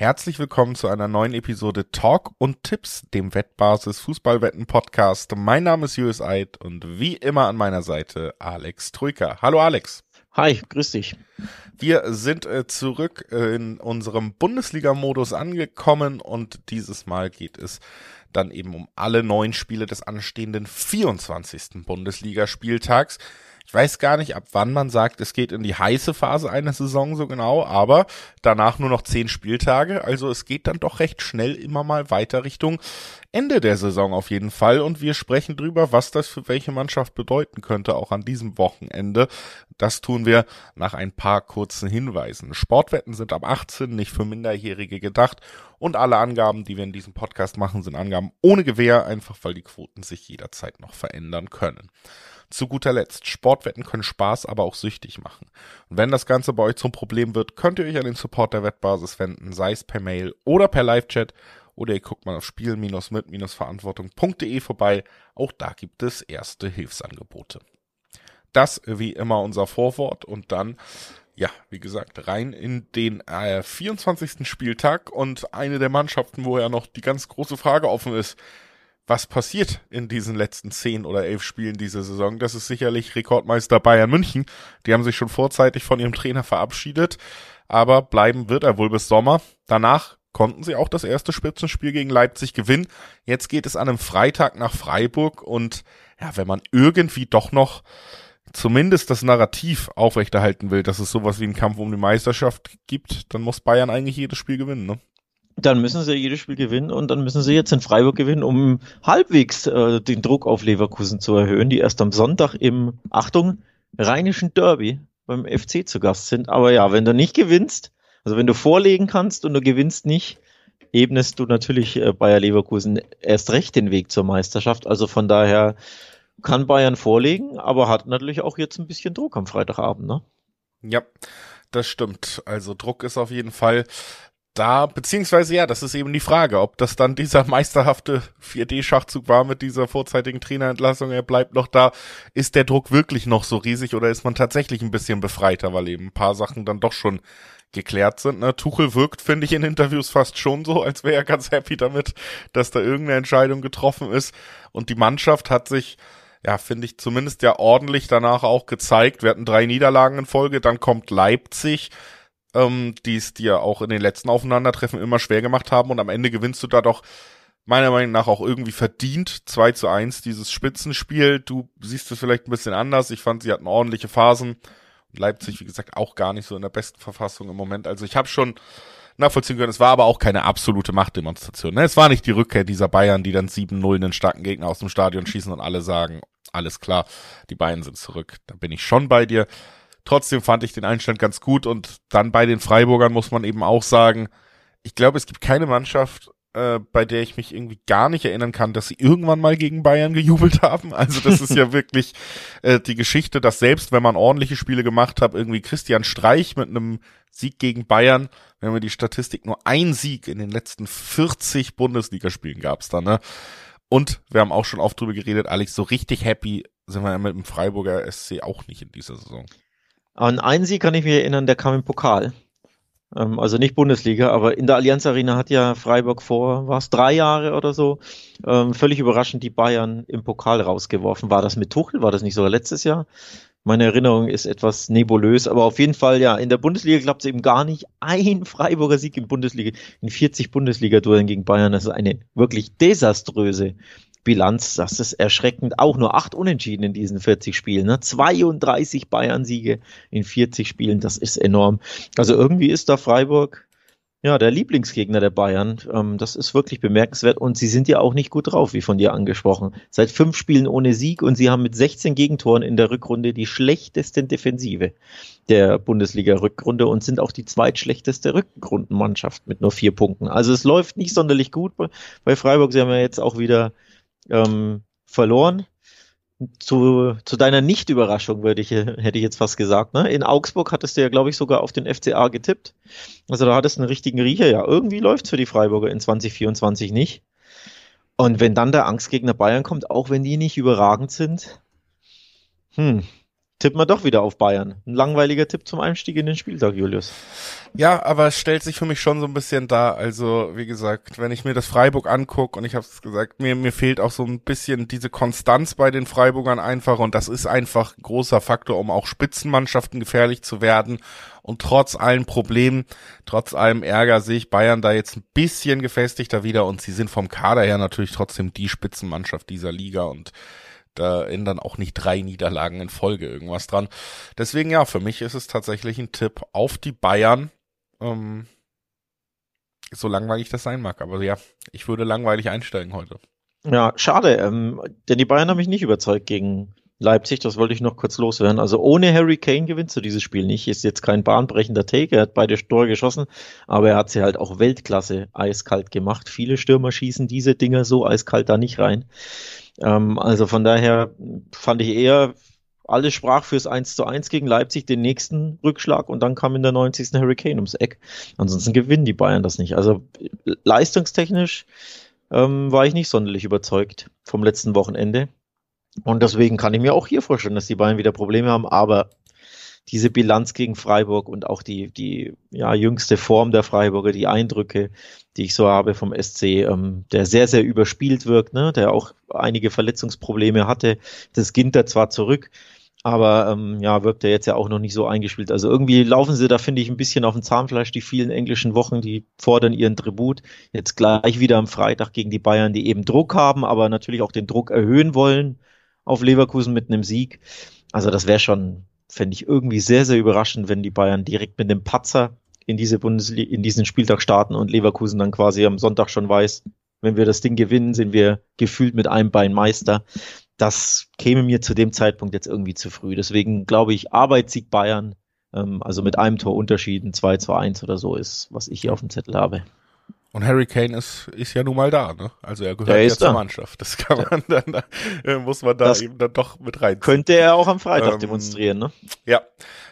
Herzlich willkommen zu einer neuen Episode Talk und Tipps, dem Wettbasis Fußballwetten Podcast. Mein Name ist Julius Eid und wie immer an meiner Seite Alex Troika. Hallo Alex. Hi, grüß dich. Wir sind äh, zurück äh, in unserem Bundesliga-Modus angekommen und dieses Mal geht es dann eben um alle neun Spiele des anstehenden 24. Bundesligaspieltags. Ich weiß gar nicht, ab wann man sagt, es geht in die heiße Phase einer Saison so genau, aber danach nur noch zehn Spieltage. Also es geht dann doch recht schnell immer mal weiter Richtung Ende der Saison auf jeden Fall. Und wir sprechen drüber, was das für welche Mannschaft bedeuten könnte, auch an diesem Wochenende. Das tun wir nach ein paar kurzen Hinweisen. Sportwetten sind ab 18 nicht für Minderjährige gedacht und alle Angaben, die wir in diesem Podcast machen, sind Angaben ohne Gewähr, einfach weil die Quoten sich jederzeit noch verändern können. Zu guter Letzt, Sportwetten können Spaß, aber auch süchtig machen. Und wenn das Ganze bei euch zum Problem wird, könnt ihr euch an den Support der Wettbasis wenden, sei es per Mail oder per Live-Chat oder ihr guckt mal auf spielen-mit-verantwortung.de vorbei. Auch da gibt es erste Hilfsangebote. Das wie immer unser Vorwort und dann ja, wie gesagt, rein in den äh, 24. Spieltag und eine der Mannschaften, wo ja noch die ganz große Frage offen ist, was passiert in diesen letzten zehn oder elf Spielen dieser Saison. Das ist sicherlich Rekordmeister Bayern München. Die haben sich schon vorzeitig von ihrem Trainer verabschiedet, aber bleiben wird er wohl bis Sommer. Danach konnten sie auch das erste Spitzenspiel gegen Leipzig gewinnen. Jetzt geht es an einem Freitag nach Freiburg und ja, wenn man irgendwie doch noch zumindest das Narrativ aufrechterhalten will, dass es sowas wie einen Kampf um die Meisterschaft gibt, dann muss Bayern eigentlich jedes Spiel gewinnen, ne? Dann müssen sie jedes Spiel gewinnen und dann müssen sie jetzt in Freiburg gewinnen, um halbwegs äh, den Druck auf Leverkusen zu erhöhen, die erst am Sonntag im, Achtung, rheinischen Derby beim FC zu Gast sind. Aber ja, wenn du nicht gewinnst, also wenn du vorlegen kannst und du gewinnst nicht, ebnest du natürlich äh, Bayer Leverkusen erst recht den Weg zur Meisterschaft. Also von daher kann Bayern vorlegen, aber hat natürlich auch jetzt ein bisschen Druck am Freitagabend, ne? Ja, das stimmt. Also Druck ist auf jeden Fall da, beziehungsweise ja, das ist eben die Frage, ob das dann dieser meisterhafte 4D-Schachzug war mit dieser vorzeitigen Trainerentlassung, er bleibt noch da. Ist der Druck wirklich noch so riesig oder ist man tatsächlich ein bisschen befreiter, weil eben ein paar Sachen dann doch schon geklärt sind. Ne? Tuchel wirkt, finde ich, in Interviews fast schon so, als wäre er ganz happy damit, dass da irgendeine Entscheidung getroffen ist. Und die Mannschaft hat sich, ja, finde ich, zumindest ja ordentlich danach auch gezeigt. Wir hatten drei Niederlagen in Folge, dann kommt Leipzig ähm, die es dir auch in den letzten Aufeinandertreffen immer schwer gemacht haben und am Ende gewinnst du da doch meiner Meinung nach auch irgendwie verdient 2 zu 1 dieses Spitzenspiel. Du siehst es vielleicht ein bisschen anders. Ich fand, sie hatten ordentliche Phasen. Leipzig, wie gesagt, auch gar nicht so in der besten Verfassung im Moment. Also ich habe schon nachvollziehen können. Es war aber auch keine absolute Machtdemonstration. Ne? Es war nicht die Rückkehr dieser Bayern, die dann 7-0 einen starken Gegner aus dem Stadion schießen und alle sagen, alles klar, die Bayern sind zurück. Da bin ich schon bei dir. Trotzdem fand ich den Einstand ganz gut und dann bei den Freiburgern muss man eben auch sagen, ich glaube, es gibt keine Mannschaft, äh, bei der ich mich irgendwie gar nicht erinnern kann, dass sie irgendwann mal gegen Bayern gejubelt haben. Also das ist ja wirklich äh, die Geschichte, dass selbst wenn man ordentliche Spiele gemacht hat, irgendwie Christian Streich mit einem Sieg gegen Bayern, wenn wir die Statistik, nur ein Sieg in den letzten 40 Bundesligaspielen gab es da, ne? Und wir haben auch schon oft drüber geredet, Alex, so richtig happy sind wir mit dem Freiburger SC auch nicht in dieser Saison. An einen Sieg kann ich mich erinnern, der kam im Pokal. Ähm, also nicht Bundesliga, aber in der Allianz Arena hat ja Freiburg vor, war es drei Jahre oder so, ähm, völlig überraschend die Bayern im Pokal rausgeworfen. War das mit Tuchel? War das nicht sogar letztes Jahr? Meine Erinnerung ist etwas nebulös, aber auf jeden Fall, ja, in der Bundesliga klappt es eben gar nicht. Ein Freiburger Sieg in Bundesliga, in 40 Bundesliga-Duellen gegen Bayern, das ist eine wirklich desaströse Bilanz, das ist erschreckend. Auch nur acht Unentschieden in diesen 40 Spielen. Ne? 32 Bayern-Siege in 40 Spielen, das ist enorm. Also irgendwie ist da Freiburg ja der Lieblingsgegner der Bayern. Ähm, das ist wirklich bemerkenswert und sie sind ja auch nicht gut drauf, wie von dir angesprochen. Seit fünf Spielen ohne Sieg und sie haben mit 16 Gegentoren in der Rückrunde die schlechtesten Defensive der Bundesliga-Rückrunde und sind auch die zweitschlechteste Rückrundenmannschaft mit nur vier Punkten. Also es läuft nicht sonderlich gut bei Freiburg. Sie haben ja jetzt auch wieder ähm, verloren. Zu, zu deiner Nicht-Überraschung würde ich, hätte ich jetzt fast gesagt. Ne? In Augsburg hattest du ja, glaube ich, sogar auf den FCA getippt. Also da hattest du einen richtigen Riecher. Ja, irgendwie läuft's für die Freiburger in 2024 nicht. Und wenn dann der Angstgegner Bayern kommt, auch wenn die nicht überragend sind, hm, tippen wir doch wieder auf Bayern. Ein langweiliger Tipp zum Einstieg in den Spieltag, Julius. Ja, aber es stellt sich für mich schon so ein bisschen da. Also, wie gesagt, wenn ich mir das Freiburg angucke und ich habe es gesagt, mir, mir fehlt auch so ein bisschen diese Konstanz bei den Freiburgern einfach und das ist einfach ein großer Faktor, um auch Spitzenmannschaften gefährlich zu werden. Und trotz allen Problemen, trotz allem Ärger sehe ich Bayern da jetzt ein bisschen gefestigter wieder und sie sind vom Kader her natürlich trotzdem die Spitzenmannschaft dieser Liga und da ändern auch nicht drei Niederlagen in Folge irgendwas dran. Deswegen ja, für mich ist es tatsächlich ein Tipp auf die Bayern. Ähm, so langweilig das sein mag, aber ja, ich würde langweilig einsteigen heute. Ja, schade, ähm, denn die Bayern haben mich nicht überzeugt gegen Leipzig, das wollte ich noch kurz loswerden. Also ohne Harry Kane gewinnst du dieses Spiel nicht. Ist jetzt kein bahnbrechender Take, er hat beide Tore geschossen, aber er hat sie halt auch Weltklasse eiskalt gemacht. Viele Stürmer schießen diese Dinger so eiskalt da nicht rein. Ähm, also von daher fand ich eher, alles sprach fürs 1 zu 1 gegen Leipzig, den nächsten Rückschlag und dann kam in der 90. Hurricane ums Eck. Ansonsten gewinnen die Bayern das nicht. Also leistungstechnisch ähm, war ich nicht sonderlich überzeugt vom letzten Wochenende. Und deswegen kann ich mir auch hier vorstellen, dass die Bayern wieder Probleme haben, aber diese Bilanz gegen Freiburg und auch die, die ja, jüngste Form der Freiburger, die Eindrücke, die ich so habe vom SC, ähm, der sehr, sehr überspielt wirkt, ne, der auch einige Verletzungsprobleme hatte. Das Ginter zwar zurück, aber ähm, ja, wirkt er jetzt ja auch noch nicht so eingespielt. Also irgendwie laufen sie da, finde ich, ein bisschen auf dem Zahnfleisch, die vielen englischen Wochen, die fordern ihren Tribut. Jetzt gleich wieder am Freitag gegen die Bayern, die eben Druck haben, aber natürlich auch den Druck erhöhen wollen auf Leverkusen mit einem Sieg. Also das wäre schon fände ich irgendwie sehr, sehr überraschend, wenn die Bayern direkt mit dem Patzer in diese Bundesliga, in diesen Spieltag starten und Leverkusen dann quasi am Sonntag schon weiß, wenn wir das Ding gewinnen, sind wir gefühlt mit einem Bein Meister. Das käme mir zu dem Zeitpunkt jetzt irgendwie zu früh. Deswegen glaube ich, Arbeitssieg Bayern, ähm, also mit einem Tor Unterschieden, 2 zu 1 oder so ist, was ich hier auf dem Zettel habe. Und Harry Kane ist, ist ja nun mal da, ne? Also er gehört ja zur da. Mannschaft. Das kann man ja. dann, äh, muss man da das eben dann doch mit rein. Könnte er auch am Freitag ähm, demonstrieren, ne? Ja.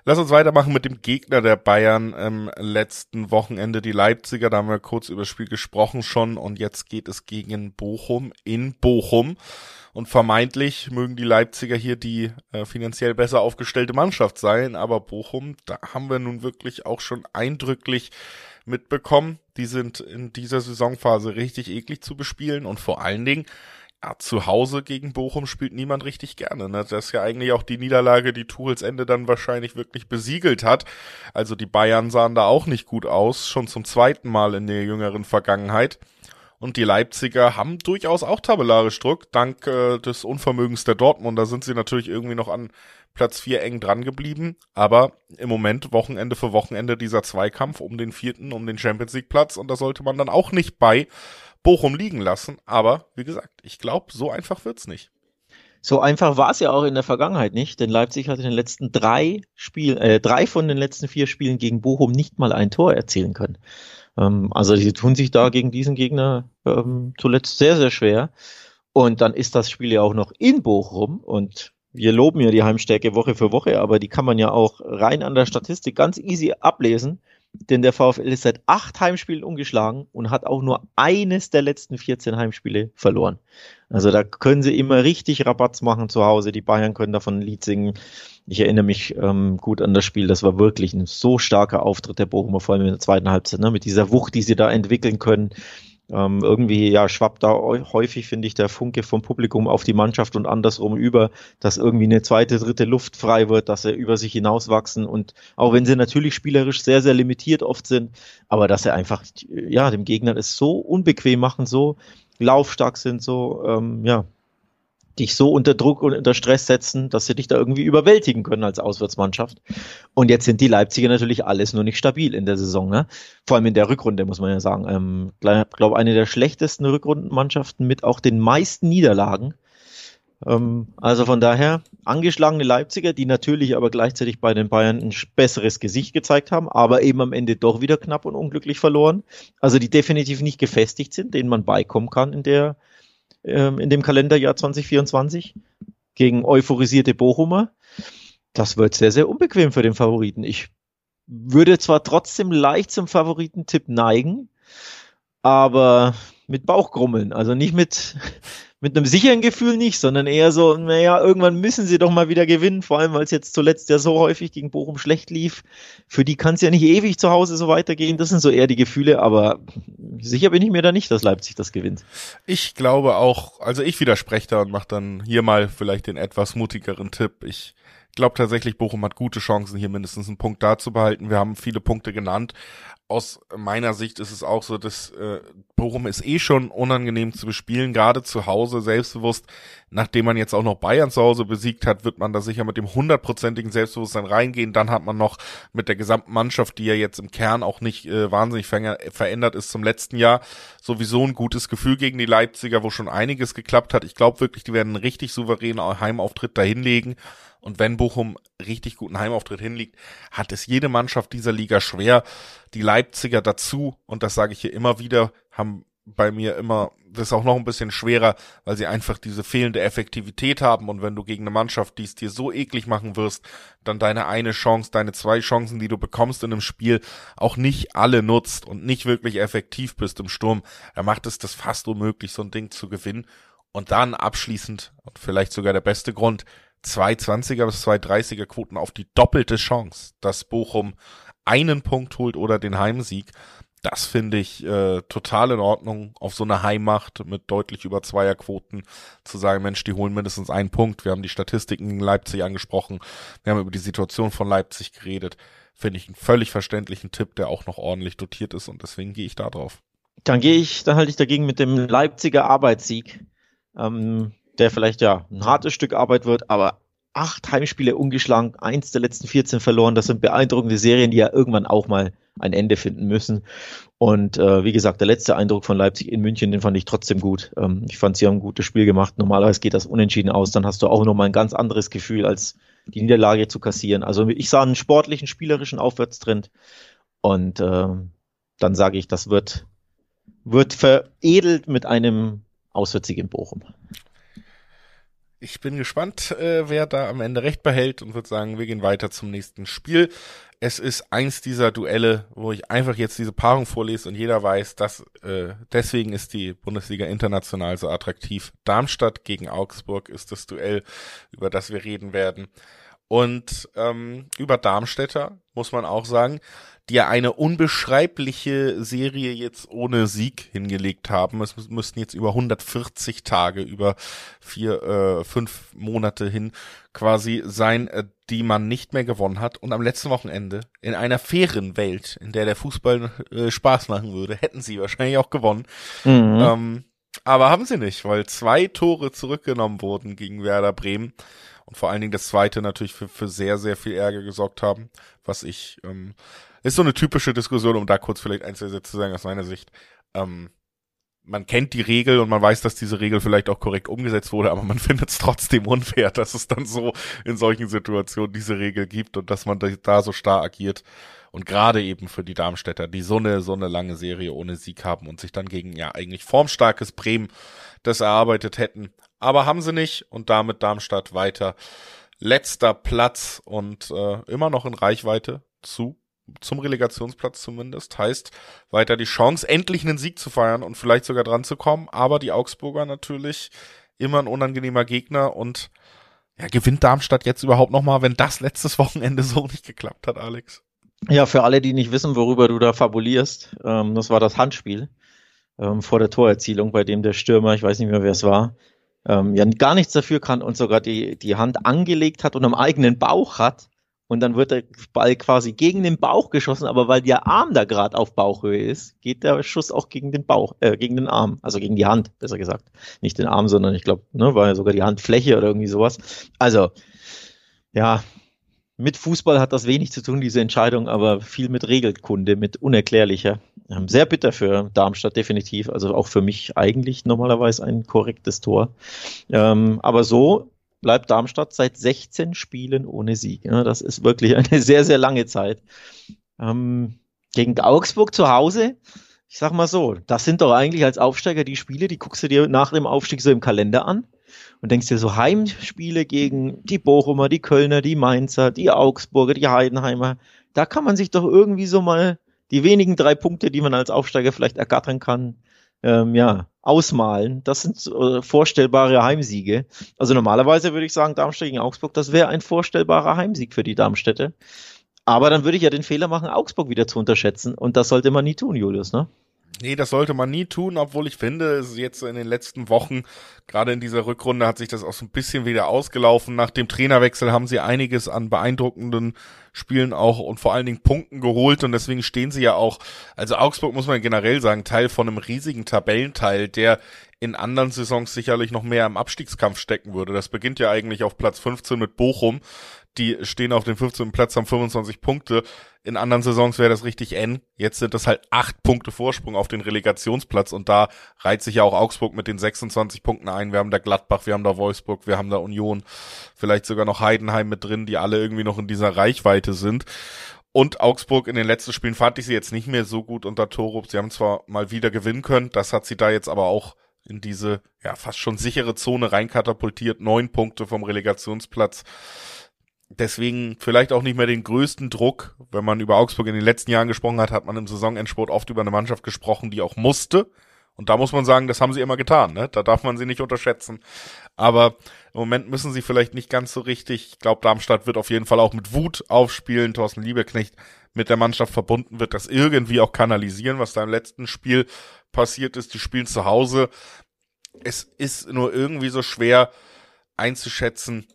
Lass uns weitermachen mit dem Gegner der Bayern im letzten Wochenende, die Leipziger. Da haben wir kurz über das Spiel gesprochen schon und jetzt geht es gegen Bochum in Bochum. Und vermeintlich mögen die Leipziger hier die äh, finanziell besser aufgestellte Mannschaft sein, aber Bochum, da haben wir nun wirklich auch schon eindrücklich mitbekommen. Die sind in dieser Saisonphase richtig eklig zu bespielen und vor allen Dingen ja, zu Hause gegen Bochum spielt niemand richtig gerne. Ne? Das ist ja eigentlich auch die Niederlage, die Tuchels Ende dann wahrscheinlich wirklich besiegelt hat. Also die Bayern sahen da auch nicht gut aus, schon zum zweiten Mal in der jüngeren Vergangenheit. Und die Leipziger haben durchaus auch tabellarisch Druck. Dank äh, des Unvermögens der Dortmunder sind sie natürlich irgendwie noch an Platz 4 eng dran geblieben. Aber im Moment Wochenende für Wochenende dieser Zweikampf um den vierten, um den Champions League Platz. Und da sollte man dann auch nicht bei Bochum liegen lassen. Aber wie gesagt, ich glaube, so einfach wird's nicht. So einfach war es ja auch in der Vergangenheit nicht, denn Leipzig hat in den letzten drei Spielen, äh, drei von den letzten vier Spielen gegen Bochum nicht mal ein Tor erzielen können. Ähm, also sie tun sich da gegen diesen Gegner ähm, zuletzt sehr, sehr schwer. Und dann ist das Spiel ja auch noch in Bochum und wir loben ja die Heimstärke Woche für Woche, aber die kann man ja auch rein an der Statistik ganz easy ablesen, denn der VfL ist seit acht Heimspielen umgeschlagen und hat auch nur eines der letzten 14 Heimspiele verloren. Also da können sie immer richtig Rabatz machen zu Hause. Die Bayern können davon ein Lied singen. Ich erinnere mich ähm, gut an das Spiel. Das war wirklich ein so starker Auftritt der Bochumer, vor allem in der zweiten Halbzeit, ne? mit dieser Wucht, die sie da entwickeln können. Ähm, irgendwie ja schwappt da häufig, finde ich, der Funke vom Publikum auf die Mannschaft und andersrum über, dass irgendwie eine zweite, dritte Luft frei wird, dass sie über sich hinauswachsen. Und auch wenn sie natürlich spielerisch sehr, sehr limitiert oft sind, aber dass sie einfach ja dem Gegner es so unbequem machen, so laufstark sind, so ähm, ja dich so unter Druck und unter Stress setzen, dass sie dich da irgendwie überwältigen können als Auswärtsmannschaft. Und jetzt sind die Leipziger natürlich alles nur nicht stabil in der Saison, ne? Vor allem in der Rückrunde, muss man ja sagen. Ähm, glaube, eine der schlechtesten Rückrundenmannschaften mit auch den meisten Niederlagen. Ähm, also von daher, angeschlagene Leipziger, die natürlich aber gleichzeitig bei den Bayern ein besseres Gesicht gezeigt haben, aber eben am Ende doch wieder knapp und unglücklich verloren. Also die definitiv nicht gefestigt sind, denen man beikommen kann in der ähm, in dem Kalenderjahr 2024 gegen euphorisierte Bochumer. Das wird sehr, sehr unbequem für den Favoriten. Ich würde zwar trotzdem leicht zum Favoritentipp neigen, aber mit Bauchgrummeln, also nicht mit, mit einem sicheren Gefühl nicht, sondern eher so, naja, irgendwann müssen sie doch mal wieder gewinnen, vor allem weil es jetzt zuletzt ja so häufig gegen Bochum schlecht lief. Für die kann es ja nicht ewig zu Hause so weitergehen. Das sind so eher die Gefühle, aber sicher bin ich mir da nicht, dass Leipzig das gewinnt. Ich glaube auch, also ich widerspreche da und mache dann hier mal vielleicht den etwas mutigeren Tipp. Ich glaube tatsächlich, Bochum hat gute Chancen, hier mindestens einen Punkt da zu behalten. Wir haben viele Punkte genannt, aus meiner Sicht ist es auch so, dass äh, Bochum ist eh schon unangenehm zu bespielen, gerade zu Hause, selbstbewusst. Nachdem man jetzt auch noch Bayern zu Hause besiegt hat, wird man da sicher mit dem hundertprozentigen Selbstbewusstsein reingehen. Dann hat man noch mit der gesamten Mannschaft, die ja jetzt im Kern auch nicht äh, wahnsinnig verändert ist zum letzten Jahr, sowieso ein gutes Gefühl gegen die Leipziger, wo schon einiges geklappt hat. Ich glaube wirklich, die werden einen richtig souveränen Heimauftritt dahinlegen. Und wenn Bochum richtig guten Heimauftritt hinlegt, hat es jede Mannschaft dieser Liga schwer. Die Leipziger dazu, und das sage ich hier immer wieder, haben bei mir immer, das ist auch noch ein bisschen schwerer, weil sie einfach diese fehlende Effektivität haben und wenn du gegen eine Mannschaft, die es dir so eklig machen wirst, dann deine eine Chance, deine zwei Chancen, die du bekommst in einem Spiel, auch nicht alle nutzt und nicht wirklich effektiv bist im Sturm, dann macht es das fast unmöglich, so ein Ding zu gewinnen. Und dann abschließend, und vielleicht sogar der beste Grund, 220er bis 230er Quoten auf die doppelte Chance, dass Bochum einen Punkt holt oder den Heimsieg. Das finde ich äh, total in Ordnung, auf so eine Heimmacht mit deutlich über Zweierquoten zu sagen, Mensch, die holen mindestens einen Punkt. Wir haben die Statistiken in Leipzig angesprochen, wir haben über die Situation von Leipzig geredet. Finde ich einen völlig verständlichen Tipp, der auch noch ordentlich dotiert ist und deswegen gehe ich da drauf. Dann gehe ich, dann halte ich dagegen mit dem Leipziger Arbeitssieg. Ähm, der vielleicht ja ein hartes Stück Arbeit wird, aber acht Heimspiele ungeschlagen, eins der letzten 14 verloren. Das sind beeindruckende Serien, die ja irgendwann auch mal ein Ende finden müssen. Und äh, wie gesagt, der letzte Eindruck von Leipzig in München, den fand ich trotzdem gut. Ähm, ich fand, sie haben ein gutes Spiel gemacht. Normalerweise geht das unentschieden aus. Dann hast du auch nochmal ein ganz anderes Gefühl, als die Niederlage zu kassieren. Also ich sah einen sportlichen, spielerischen Aufwärtstrend. Und äh, dann sage ich, das wird, wird veredelt mit einem Auswärtssieg in Bochum. Ich bin gespannt, äh, wer da am Ende recht behält und würde sagen, wir gehen weiter zum nächsten Spiel. Es ist eins dieser Duelle, wo ich einfach jetzt diese Paarung vorlese und jeder weiß, dass äh, deswegen ist die Bundesliga international so attraktiv. Darmstadt gegen Augsburg ist das Duell, über das wir reden werden. Und ähm, über Darmstädter muss man auch sagen, die ja eine unbeschreibliche Serie jetzt ohne Sieg hingelegt haben. Es müssten jetzt über 140 Tage, über vier, äh, fünf Monate hin quasi sein, äh, die man nicht mehr gewonnen hat. Und am letzten Wochenende, in einer fairen Welt, in der der Fußball äh, Spaß machen würde, hätten sie wahrscheinlich auch gewonnen. Mhm. Ähm, aber haben sie nicht, weil zwei Tore zurückgenommen wurden gegen Werder Bremen und vor allen Dingen das zweite natürlich für, für sehr, sehr viel Ärger gesorgt haben, was ich ähm, ist so eine typische Diskussion, um da kurz vielleicht ein, zwei Sätze zu sagen aus meiner Sicht. Ähm, man kennt die Regel und man weiß, dass diese Regel vielleicht auch korrekt umgesetzt wurde, aber man findet es trotzdem unfair, dass es dann so in solchen Situationen diese Regel gibt und dass man da so starr agiert. Und gerade eben für die Darmstädter, die so eine, so eine lange Serie ohne Sieg haben und sich dann gegen ja eigentlich formstarkes Bremen das erarbeitet hätten. Aber haben sie nicht und damit Darmstadt weiter letzter Platz und äh, immer noch in Reichweite zu zum Relegationsplatz zumindest. Heißt, weiter die Chance, endlich einen Sieg zu feiern und vielleicht sogar dran zu kommen. Aber die Augsburger natürlich immer ein unangenehmer Gegner und ja, gewinnt Darmstadt jetzt überhaupt nochmal, wenn das letztes Wochenende so nicht geklappt hat, Alex? Ja, für alle, die nicht wissen, worüber du da fabulierst, ähm, das war das Handspiel ähm, vor der Torerzielung, bei dem der Stürmer, ich weiß nicht mehr, wer es war, ähm, ja gar nichts dafür kann und sogar die, die Hand angelegt hat und am eigenen Bauch hat und dann wird der Ball quasi gegen den Bauch geschossen, aber weil der Arm da gerade auf Bauchhöhe ist, geht der Schuss auch gegen den Bauch, äh, gegen den Arm, also gegen die Hand, besser gesagt. Nicht den Arm, sondern ich glaube, ne, war ja sogar die Handfläche oder irgendwie sowas. Also, ja, mit Fußball hat das wenig zu tun, diese Entscheidung, aber viel mit Regelkunde, mit unerklärlicher. Ähm, sehr bitter für Darmstadt, definitiv. Also auch für mich eigentlich normalerweise ein korrektes Tor. Ähm, aber so bleibt Darmstadt seit 16 Spielen ohne Sieg. Ja, das ist wirklich eine sehr, sehr lange Zeit. Ähm, gegen Augsburg zu Hause, ich sag mal so, das sind doch eigentlich als Aufsteiger die Spiele, die guckst du dir nach dem Aufstieg so im Kalender an und denkst dir so Heimspiele gegen die Bochumer, die Kölner, die Mainzer, die Augsburger, die Heidenheimer. Da kann man sich doch irgendwie so mal die wenigen drei Punkte, die man als Aufsteiger vielleicht ergattern kann, ähm, ja, ausmalen. Das sind äh, vorstellbare Heimsiege. Also normalerweise würde ich sagen, Darmstadt gegen Augsburg, das wäre ein vorstellbarer Heimsieg für die Darmstädte. Aber dann würde ich ja den Fehler machen, Augsburg wieder zu unterschätzen. Und das sollte man nie tun, Julius, ne? Nee, das sollte man nie tun, obwohl ich finde, es ist jetzt in den letzten Wochen, gerade in dieser Rückrunde, hat sich das auch so ein bisschen wieder ausgelaufen. Nach dem Trainerwechsel haben sie einiges an beeindruckenden Spielen auch und vor allen Dingen Punkten geholt und deswegen stehen sie ja auch, also Augsburg muss man generell sagen, Teil von einem riesigen Tabellenteil, der in anderen Saisons sicherlich noch mehr im Abstiegskampf stecken würde. Das beginnt ja eigentlich auf Platz 15 mit Bochum die stehen auf dem 15. Platz, haben 25 Punkte. In anderen Saisons wäre das richtig eng. Jetzt sind das halt acht Punkte Vorsprung auf den Relegationsplatz und da reiht sich ja auch Augsburg mit den 26 Punkten ein. Wir haben da Gladbach, wir haben da Wolfsburg, wir haben da Union, vielleicht sogar noch Heidenheim mit drin, die alle irgendwie noch in dieser Reichweite sind. Und Augsburg in den letzten Spielen fand ich sie jetzt nicht mehr so gut unter Torup. Sie haben zwar mal wieder gewinnen können, das hat sie da jetzt aber auch in diese ja fast schon sichere Zone reinkatapultiert. Neun Punkte vom Relegationsplatz deswegen vielleicht auch nicht mehr den größten Druck. Wenn man über Augsburg in den letzten Jahren gesprochen hat, hat man im Saisonendsport oft über eine Mannschaft gesprochen, die auch musste. Und da muss man sagen, das haben sie immer getan. Ne? Da darf man sie nicht unterschätzen. Aber im Moment müssen sie vielleicht nicht ganz so richtig. Ich glaube, Darmstadt wird auf jeden Fall auch mit Wut aufspielen. Thorsten Lieberknecht mit der Mannschaft verbunden wird das irgendwie auch kanalisieren, was da im letzten Spiel passiert ist. Die spielen zu Hause. Es ist nur irgendwie so schwer einzuschätzen,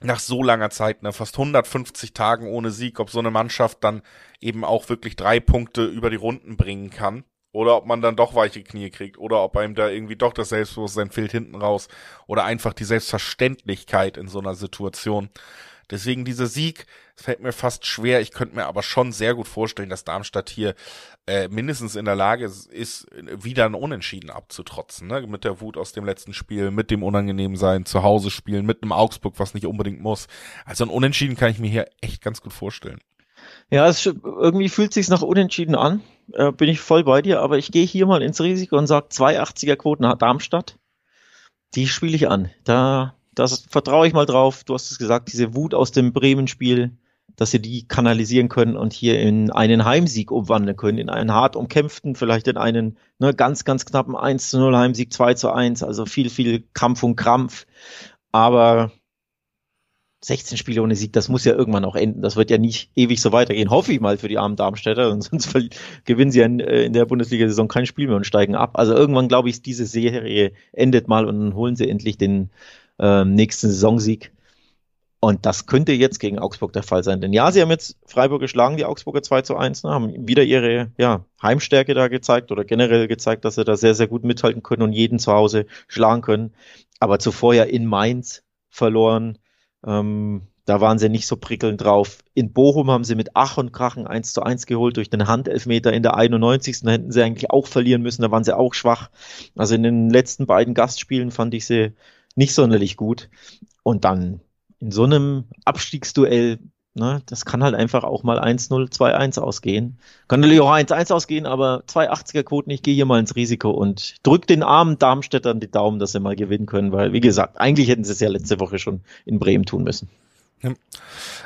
nach so langer Zeit, ne, fast 150 Tagen ohne Sieg, ob so eine Mannschaft dann eben auch wirklich drei Punkte über die Runden bringen kann. Oder ob man dann doch weiche Knie kriegt. Oder ob einem da irgendwie doch das Selbstbewusstsein fehlt hinten raus. Oder einfach die Selbstverständlichkeit in so einer Situation. Deswegen dieser Sieg, fällt mir fast schwer. Ich könnte mir aber schon sehr gut vorstellen, dass Darmstadt hier äh, mindestens in der Lage ist, wieder ein Unentschieden abzutrotzen. Ne? Mit der Wut aus dem letzten Spiel, mit dem unangenehmen sein, zu Hause spielen, mit einem Augsburg, was nicht unbedingt muss. Also ein Unentschieden kann ich mir hier echt ganz gut vorstellen. Ja, es irgendwie fühlt sich nach Unentschieden an. Äh, bin ich voll bei dir, aber ich gehe hier mal ins Risiko und sage 280er Quoten Darmstadt. Die spiele ich an. Da das vertraue ich mal drauf. Du hast es gesagt, diese Wut aus dem Bremen-Spiel, dass sie die kanalisieren können und hier in einen Heimsieg umwandeln können, in einen hart umkämpften, vielleicht in einen ne, ganz, ganz knappen 1 zu 0 Heimsieg 2 zu 1, also viel, viel Kampf und Krampf. Aber 16 Spiele ohne Sieg, das muss ja irgendwann auch enden. Das wird ja nicht ewig so weitergehen. Hoffe ich mal für die armen Darmstädter, sonst gewinnen sie äh, in der Bundesliga-Saison kein Spiel mehr und steigen ab. Also irgendwann glaube ich, diese Serie endet mal und dann holen sie endlich den ähm, nächsten Saisonsieg. Und das könnte jetzt gegen Augsburg der Fall sein. Denn ja, sie haben jetzt Freiburg geschlagen, die Augsburger 2 zu 1, ne, haben wieder ihre ja, Heimstärke da gezeigt oder generell gezeigt, dass sie da sehr, sehr gut mithalten können und jeden zu Hause schlagen können. Aber zuvor ja in Mainz verloren. Ähm, da waren sie nicht so prickelnd drauf. In Bochum haben sie mit Ach und Krachen 1 zu 1 geholt durch den Handelfmeter in der 91. Da hätten sie eigentlich auch verlieren müssen, da waren sie auch schwach. Also in den letzten beiden Gastspielen fand ich sie nicht sonderlich gut. Und dann in so einem Abstiegsduell, ne, das kann halt einfach auch mal 1-0, 2-1 ausgehen. Kann natürlich auch 1-1 ausgehen, aber 280er Quoten, ich gehe hier mal ins Risiko und drück den armen Darmstädtern die Daumen, dass sie mal gewinnen können, weil, wie gesagt, eigentlich hätten sie es ja letzte Woche schon in Bremen tun müssen.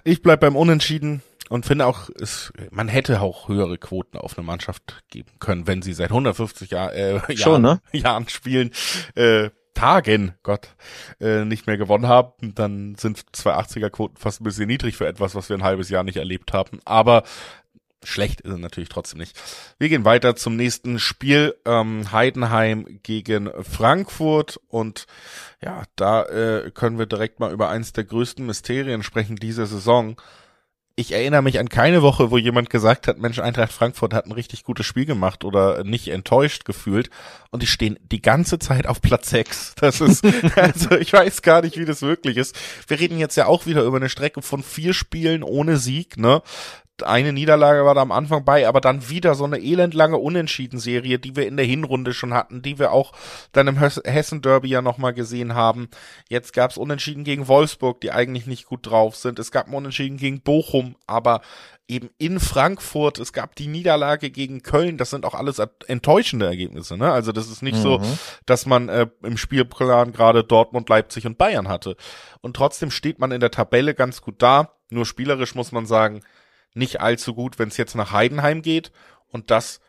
Ich bleib beim Unentschieden und finde auch, es, man hätte auch höhere Quoten auf eine Mannschaft geben können, wenn sie seit 150 Jahr, äh, Jahren, ne? Jahren spielen. Äh, Tagen, Gott, äh, nicht mehr gewonnen haben, dann sind 280er Quoten fast ein bisschen niedrig für etwas, was wir ein halbes Jahr nicht erlebt haben. Aber schlecht ist es natürlich trotzdem nicht. Wir gehen weiter zum nächsten Spiel. Ähm, Heidenheim gegen Frankfurt. Und ja, da äh, können wir direkt mal über eins der größten Mysterien sprechen dieser Saison ich erinnere mich an keine Woche, wo jemand gesagt hat, Mensch, Eintracht Frankfurt hat ein richtig gutes Spiel gemacht oder nicht enttäuscht gefühlt. Und die stehen die ganze Zeit auf Platz 6. Das ist, also ich weiß gar nicht, wie das wirklich ist. Wir reden jetzt ja auch wieder über eine Strecke von vier Spielen ohne Sieg, ne? Eine Niederlage war da am Anfang bei, aber dann wieder so eine elendlange Unentschieden-Serie, die wir in der Hinrunde schon hatten, die wir auch dann im Hessen-Derby ja nochmal gesehen haben. Jetzt gab's Unentschieden gegen Wolfsburg, die eigentlich nicht gut drauf sind. Es gab Unentschieden gegen Bochum, aber eben in Frankfurt. Es gab die Niederlage gegen Köln. Das sind auch alles enttäuschende Ergebnisse. Ne? Also das ist nicht mhm. so, dass man äh, im Spielplan gerade Dortmund, Leipzig und Bayern hatte. Und trotzdem steht man in der Tabelle ganz gut da. Nur spielerisch muss man sagen, nicht allzu gut, wenn es jetzt nach Heidenheim geht. Und das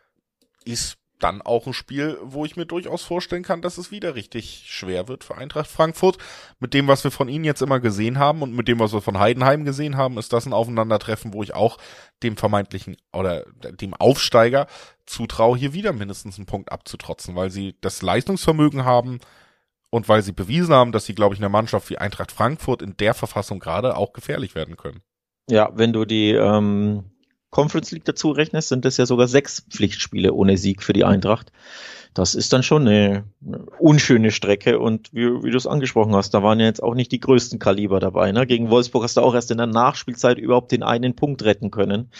ist dann auch ein Spiel, wo ich mir durchaus vorstellen kann, dass es wieder richtig schwer wird für Eintracht Frankfurt. Mit dem, was wir von ihnen jetzt immer gesehen haben und mit dem, was wir von Heidenheim gesehen haben, ist das ein Aufeinandertreffen, wo ich auch dem vermeintlichen oder dem Aufsteiger zutraue, hier wieder mindestens einen Punkt abzutrotzen, weil sie das Leistungsvermögen haben und weil sie bewiesen haben, dass sie, glaube ich, in einer Mannschaft wie Eintracht Frankfurt in der Verfassung gerade auch gefährlich werden können. Ja, wenn du die ähm, Conference League dazu rechnest, sind das ja sogar sechs Pflichtspiele ohne Sieg für die Eintracht. Das ist dann schon eine, unschöne Strecke und wie, wie du es angesprochen hast, da waren ja jetzt auch nicht die größten Kaliber dabei. Ne? Gegen Wolfsburg hast du auch erst in der Nachspielzeit überhaupt den einen Punkt retten können.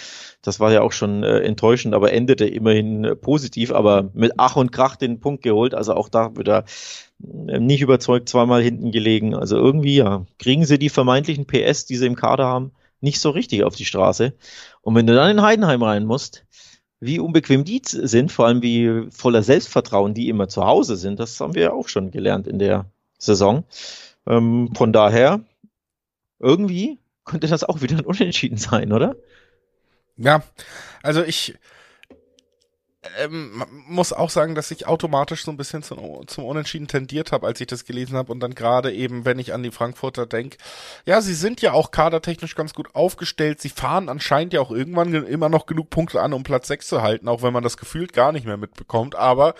Das war ja auch schon äh, enttäuschend, aber endete immerhin äh, positiv, aber mit Ach und Krach den Punkt geholt. Also auch da wieder äh, nicht überzeugt, zweimal hinten gelegen. Also irgendwie, ja, kriegen sie die vermeintlichen PS, die sie im Kader haben, nicht so richtig auf die Straße. Und wenn du dann in Heidenheim rein musst, wie unbequem die sind, vor allem wie voller Selbstvertrauen die immer zu Hause sind, das haben wir ja auch schon gelernt in der Saison. Ähm, von daher, irgendwie könnte das auch wieder ein Unentschieden sein, oder? Ja, also ich, ähm, muss auch sagen, dass ich automatisch so ein bisschen zum, zum Unentschieden tendiert habe, als ich das gelesen habe und dann gerade eben, wenn ich an die Frankfurter denke, ja, sie sind ja auch kadertechnisch ganz gut aufgestellt, sie fahren anscheinend ja auch irgendwann immer noch genug Punkte an, um Platz 6 zu halten, auch wenn man das gefühlt gar nicht mehr mitbekommt, aber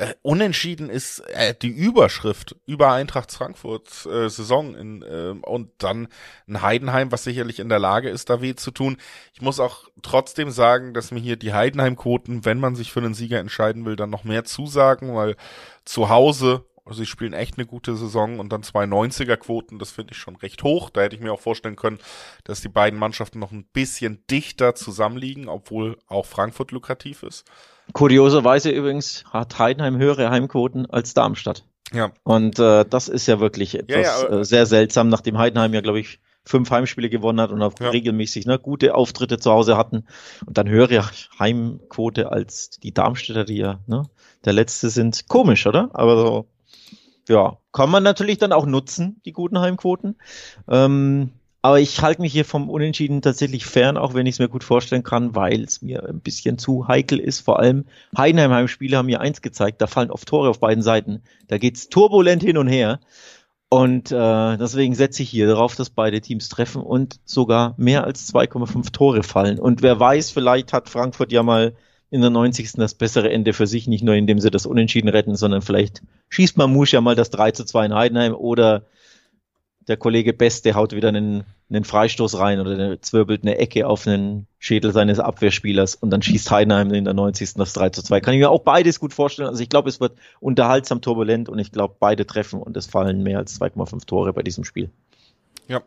äh, unentschieden ist äh, die Überschrift über Eintracht Frankfurt äh, Saison in, äh, und dann ein Heidenheim, was sicherlich in der Lage ist, da weh zu tun. Ich muss auch trotzdem sagen, dass mir hier die Heidenheim-Quoten, wenn man sich für einen Sieger entscheiden will, dann noch mehr zusagen, weil zu Hause also sie spielen echt eine gute Saison und dann zwei 90er-Quoten, das finde ich schon recht hoch. Da hätte ich mir auch vorstellen können, dass die beiden Mannschaften noch ein bisschen dichter zusammenliegen, obwohl auch Frankfurt lukrativ ist. Kurioserweise übrigens hat Heidenheim höhere Heimquoten als Darmstadt. Ja. Und äh, das ist ja wirklich etwas ja, ja, äh, sehr seltsam, nachdem Heidenheim ja, glaube ich, fünf Heimspiele gewonnen hat und auch ja. regelmäßig ne, gute Auftritte zu Hause hatten und dann höhere Heimquote als die Darmstädter, die ja ne, der letzte sind. Komisch, oder? Aber so, ja, kann man natürlich dann auch nutzen, die guten Heimquoten. Ähm, aber ich halte mich hier vom Unentschieden tatsächlich fern, auch wenn ich es mir gut vorstellen kann, weil es mir ein bisschen zu heikel ist. Vor allem Heidenheim-Heimspiele haben mir eins gezeigt, da fallen oft Tore auf beiden Seiten. Da geht's turbulent hin und her. Und äh, deswegen setze ich hier darauf, dass beide Teams treffen und sogar mehr als 2,5 Tore fallen. Und wer weiß, vielleicht hat Frankfurt ja mal in der 90. das bessere Ende für sich, nicht nur indem sie das Unentschieden retten, sondern vielleicht schießt Mamouche ja mal das 3 zu 2 in Heidenheim oder der Kollege Best, der haut wieder einen, einen Freistoß rein oder zwirbelt eine Ecke auf einen Schädel seines Abwehrspielers und dann schießt Heidenheim in der 90. das 3 zu 2. Kann ich mir auch beides gut vorstellen. Also ich glaube, es wird unterhaltsam turbulent und ich glaube, beide treffen und es fallen mehr als 2,5 Tore bei diesem Spiel. Ja.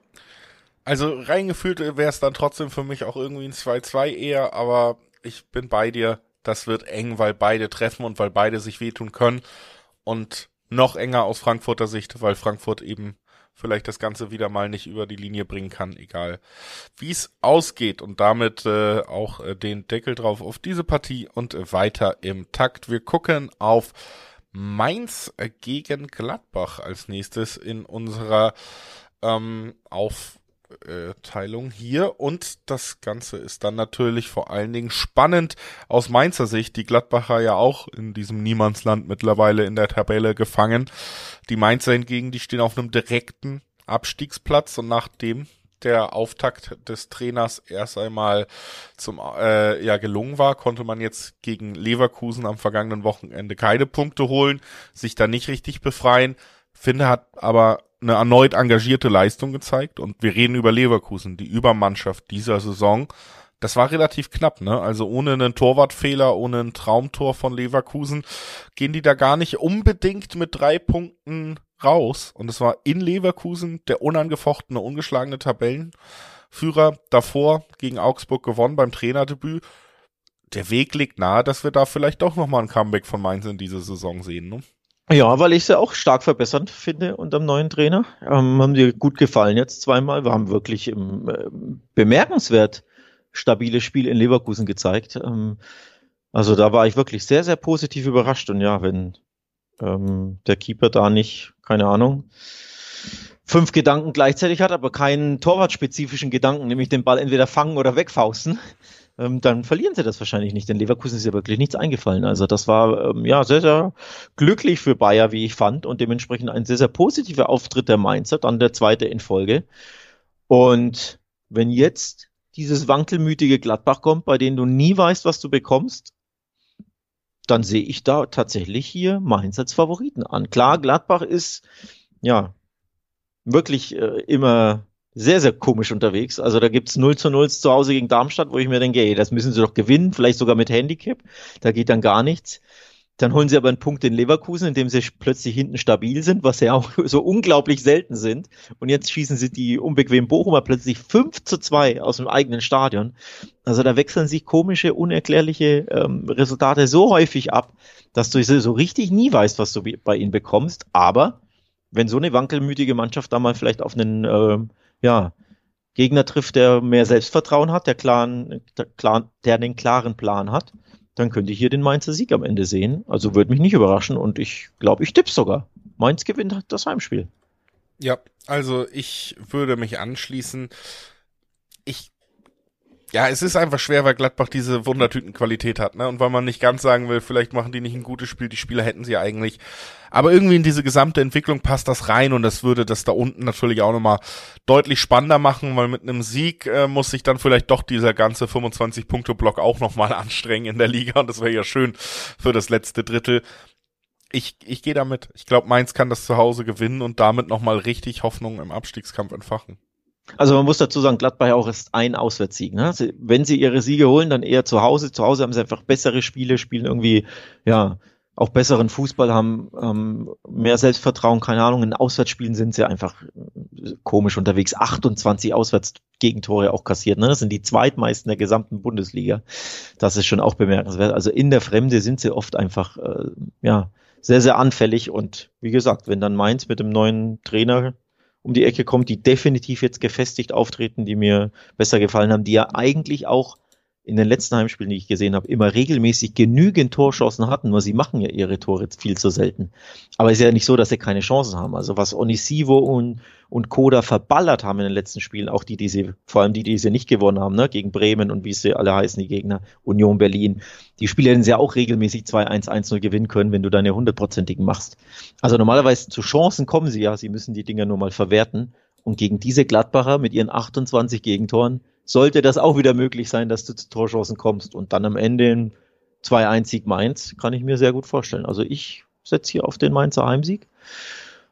Also reingefühlt wäre es dann trotzdem für mich auch irgendwie ein 2-2 eher, aber ich bin bei dir. Das wird eng, weil beide treffen und weil beide sich wehtun können. Und noch enger aus Frankfurter Sicht, weil Frankfurt eben vielleicht das Ganze wieder mal nicht über die Linie bringen kann, egal wie es ausgeht und damit äh, auch äh, den Deckel drauf auf diese Partie und äh, weiter im Takt. Wir gucken auf Mainz gegen Gladbach als nächstes in unserer ähm, auf Teilung hier und das Ganze ist dann natürlich vor allen Dingen spannend aus Mainzer Sicht. Die Gladbacher ja auch in diesem Niemandsland mittlerweile in der Tabelle gefangen. Die Mainzer hingegen, die stehen auf einem direkten Abstiegsplatz und nachdem der Auftakt des Trainers erst einmal zum äh, ja gelungen war, konnte man jetzt gegen Leverkusen am vergangenen Wochenende keine Punkte holen, sich da nicht richtig befreien. Finde hat aber eine erneut engagierte Leistung gezeigt und wir reden über Leverkusen, die Übermannschaft dieser Saison. Das war relativ knapp, ne? Also ohne einen Torwartfehler, ohne ein Traumtor von Leverkusen gehen die da gar nicht unbedingt mit drei Punkten raus. Und es war in Leverkusen der unangefochtene, ungeschlagene Tabellenführer davor gegen Augsburg gewonnen beim Trainerdebüt. Der Weg liegt nahe, dass wir da vielleicht doch nochmal ein Comeback von Mainz in dieser Saison sehen, ne? Ja, weil ich sie auch stark verbessert finde unter dem neuen Trainer. Ähm, haben dir gut gefallen jetzt zweimal. Wir haben wirklich ähm, äh, bemerkenswert stabiles Spiel in Leverkusen gezeigt. Ähm, also da war ich wirklich sehr, sehr positiv überrascht. Und ja, wenn ähm, der Keeper da nicht, keine Ahnung, fünf Gedanken gleichzeitig hat, aber keinen torwartspezifischen Gedanken, nämlich den Ball entweder fangen oder wegfausten, ähm, dann verlieren sie das wahrscheinlich nicht. Denn Leverkusen ist ja wirklich nichts eingefallen. Also das war ähm, ja sehr, sehr glücklich für Bayer, wie ich fand, und dementsprechend ein sehr, sehr positiver Auftritt der Mainzer, dann der zweite in Folge. Und wenn jetzt dieses wankelmütige Gladbach kommt, bei denen du nie weißt, was du bekommst, dann sehe ich da tatsächlich hier Mainz als Favoriten an. Klar, Gladbach ist ja wirklich äh, immer sehr, sehr komisch unterwegs. Also da gibt's 0 zu 0 zu Hause gegen Darmstadt, wo ich mir denke, ey, das müssen sie doch gewinnen, vielleicht sogar mit Handicap. Da geht dann gar nichts. Dann holen sie aber einen Punkt in Leverkusen, indem sie plötzlich hinten stabil sind, was ja auch so unglaublich selten sind. Und jetzt schießen sie die unbequemen Bochumer plötzlich 5 zu 2 aus dem eigenen Stadion. Also da wechseln sich komische, unerklärliche ähm, Resultate so häufig ab, dass du so richtig nie weißt, was du bei ihnen bekommst. Aber wenn so eine wankelmütige Mannschaft da mal vielleicht auf einen äh, ja, Gegner trifft, der mehr Selbstvertrauen hat, der, klaren, der, klar, der den klaren Plan hat, dann könnte ich hier den Mainzer Sieg am Ende sehen. Also würde mich nicht überraschen und ich glaube, ich tippe sogar. Mainz gewinnt das Heimspiel. Ja, also ich würde mich anschließen. Ich ja, es ist einfach schwer, weil Gladbach diese Wundertütenqualität hat, ne? Und weil man nicht ganz sagen will, vielleicht machen die nicht ein gutes Spiel, die Spieler hätten sie eigentlich. Aber irgendwie in diese gesamte Entwicklung passt das rein und das würde das da unten natürlich auch nochmal deutlich spannender machen, weil mit einem Sieg äh, muss sich dann vielleicht doch dieser ganze 25-Punkte-Block auch nochmal anstrengen in der Liga und das wäre ja schön für das letzte Drittel. Ich, ich gehe damit. Ich glaube, Mainz kann das zu Hause gewinnen und damit nochmal richtig Hoffnung im Abstiegskampf entfachen. Also man muss dazu sagen, Gladbach auch ist ein Auswärtssieg. Ne? Wenn sie ihre Siege holen, dann eher zu Hause. Zu Hause haben sie einfach bessere Spiele, spielen irgendwie, ja, auch besseren Fußball, haben ähm, mehr Selbstvertrauen, keine Ahnung. In Auswärtsspielen sind sie einfach komisch unterwegs. 28 Auswärtsgegentore auch kassiert. Ne? Das sind die zweitmeisten der gesamten Bundesliga. Das ist schon auch bemerkenswert. Also in der Fremde sind sie oft einfach, äh, ja, sehr, sehr anfällig. Und wie gesagt, wenn dann Mainz mit dem neuen Trainer um die Ecke kommt, die definitiv jetzt gefestigt auftreten, die mir besser gefallen haben, die ja eigentlich auch in den letzten Heimspielen, die ich gesehen habe, immer regelmäßig genügend Torchancen hatten, nur sie machen ja ihre Tore viel zu selten. Aber es ist ja nicht so, dass sie keine Chancen haben. Also was Onisivo und, und Koda verballert haben in den letzten Spielen, auch die, die sie, vor allem die, die sie nicht gewonnen haben, ne, gegen Bremen und wie sie alle heißen, die Gegner, Union Berlin, die Spiele hätten sie ja auch regelmäßig 2-1, 1-0 gewinnen können, wenn du deine hundertprozentigen machst. Also normalerweise zu Chancen kommen sie ja, sie müssen die Dinger nur mal verwerten. Und gegen diese Gladbacher mit ihren 28 Gegentoren sollte das auch wieder möglich sein, dass du zu Torchancen kommst und dann am Ende in 2-1 Sieg Mainz, kann ich mir sehr gut vorstellen. Also ich setze hier auf den Mainzer Heimsieg.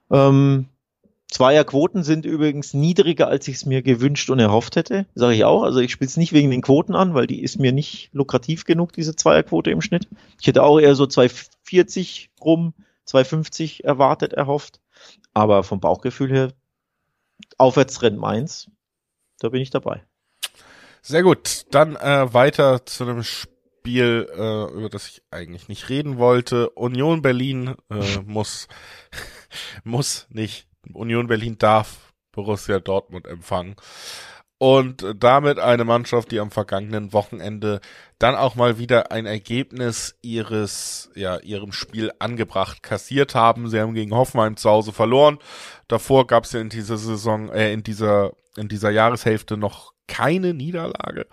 Ähm, Zweierquoten sind übrigens niedriger, als ich es mir gewünscht und erhofft hätte, sage ich auch. Also ich spiele es nicht wegen den Quoten an, weil die ist mir nicht lukrativ genug, diese Zweierquote im Schnitt. Ich hätte auch eher so 2,40 rum, 2,50 erwartet, erhofft. Aber vom Bauchgefühl her, Aufwärtstrend Mainz, da bin ich dabei. Sehr gut, dann äh, weiter zu einem Spiel, äh, über das ich eigentlich nicht reden wollte. Union Berlin äh, muss, muss nicht, Union Berlin darf Borussia Dortmund empfangen. Und damit eine Mannschaft, die am vergangenen Wochenende dann auch mal wieder ein Ergebnis ihres, ja, ihrem Spiel angebracht kassiert haben. Sie haben gegen Hoffenheim zu Hause verloren. Davor gab es ja in dieser Saison, äh, in dieser, in dieser Jahreshälfte noch keine Niederlage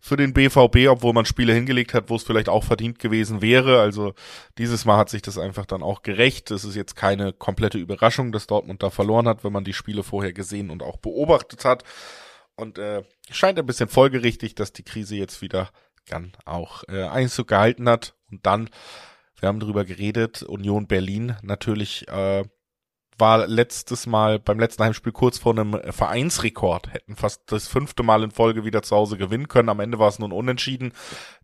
für den BVB, obwohl man Spiele hingelegt hat, wo es vielleicht auch verdient gewesen wäre. Also dieses Mal hat sich das einfach dann auch gerecht. Es ist jetzt keine komplette Überraschung, dass Dortmund da verloren hat, wenn man die Spiele vorher gesehen und auch beobachtet hat. Und äh, scheint ein bisschen folgerichtig, dass die Krise jetzt wieder dann auch äh, Einzug gehalten hat. Und dann, wir haben drüber geredet, Union Berlin natürlich äh, war letztes Mal beim letzten Heimspiel kurz vor einem Vereinsrekord, hätten fast das fünfte Mal in Folge wieder zu Hause gewinnen können. Am Ende war es nun unentschieden.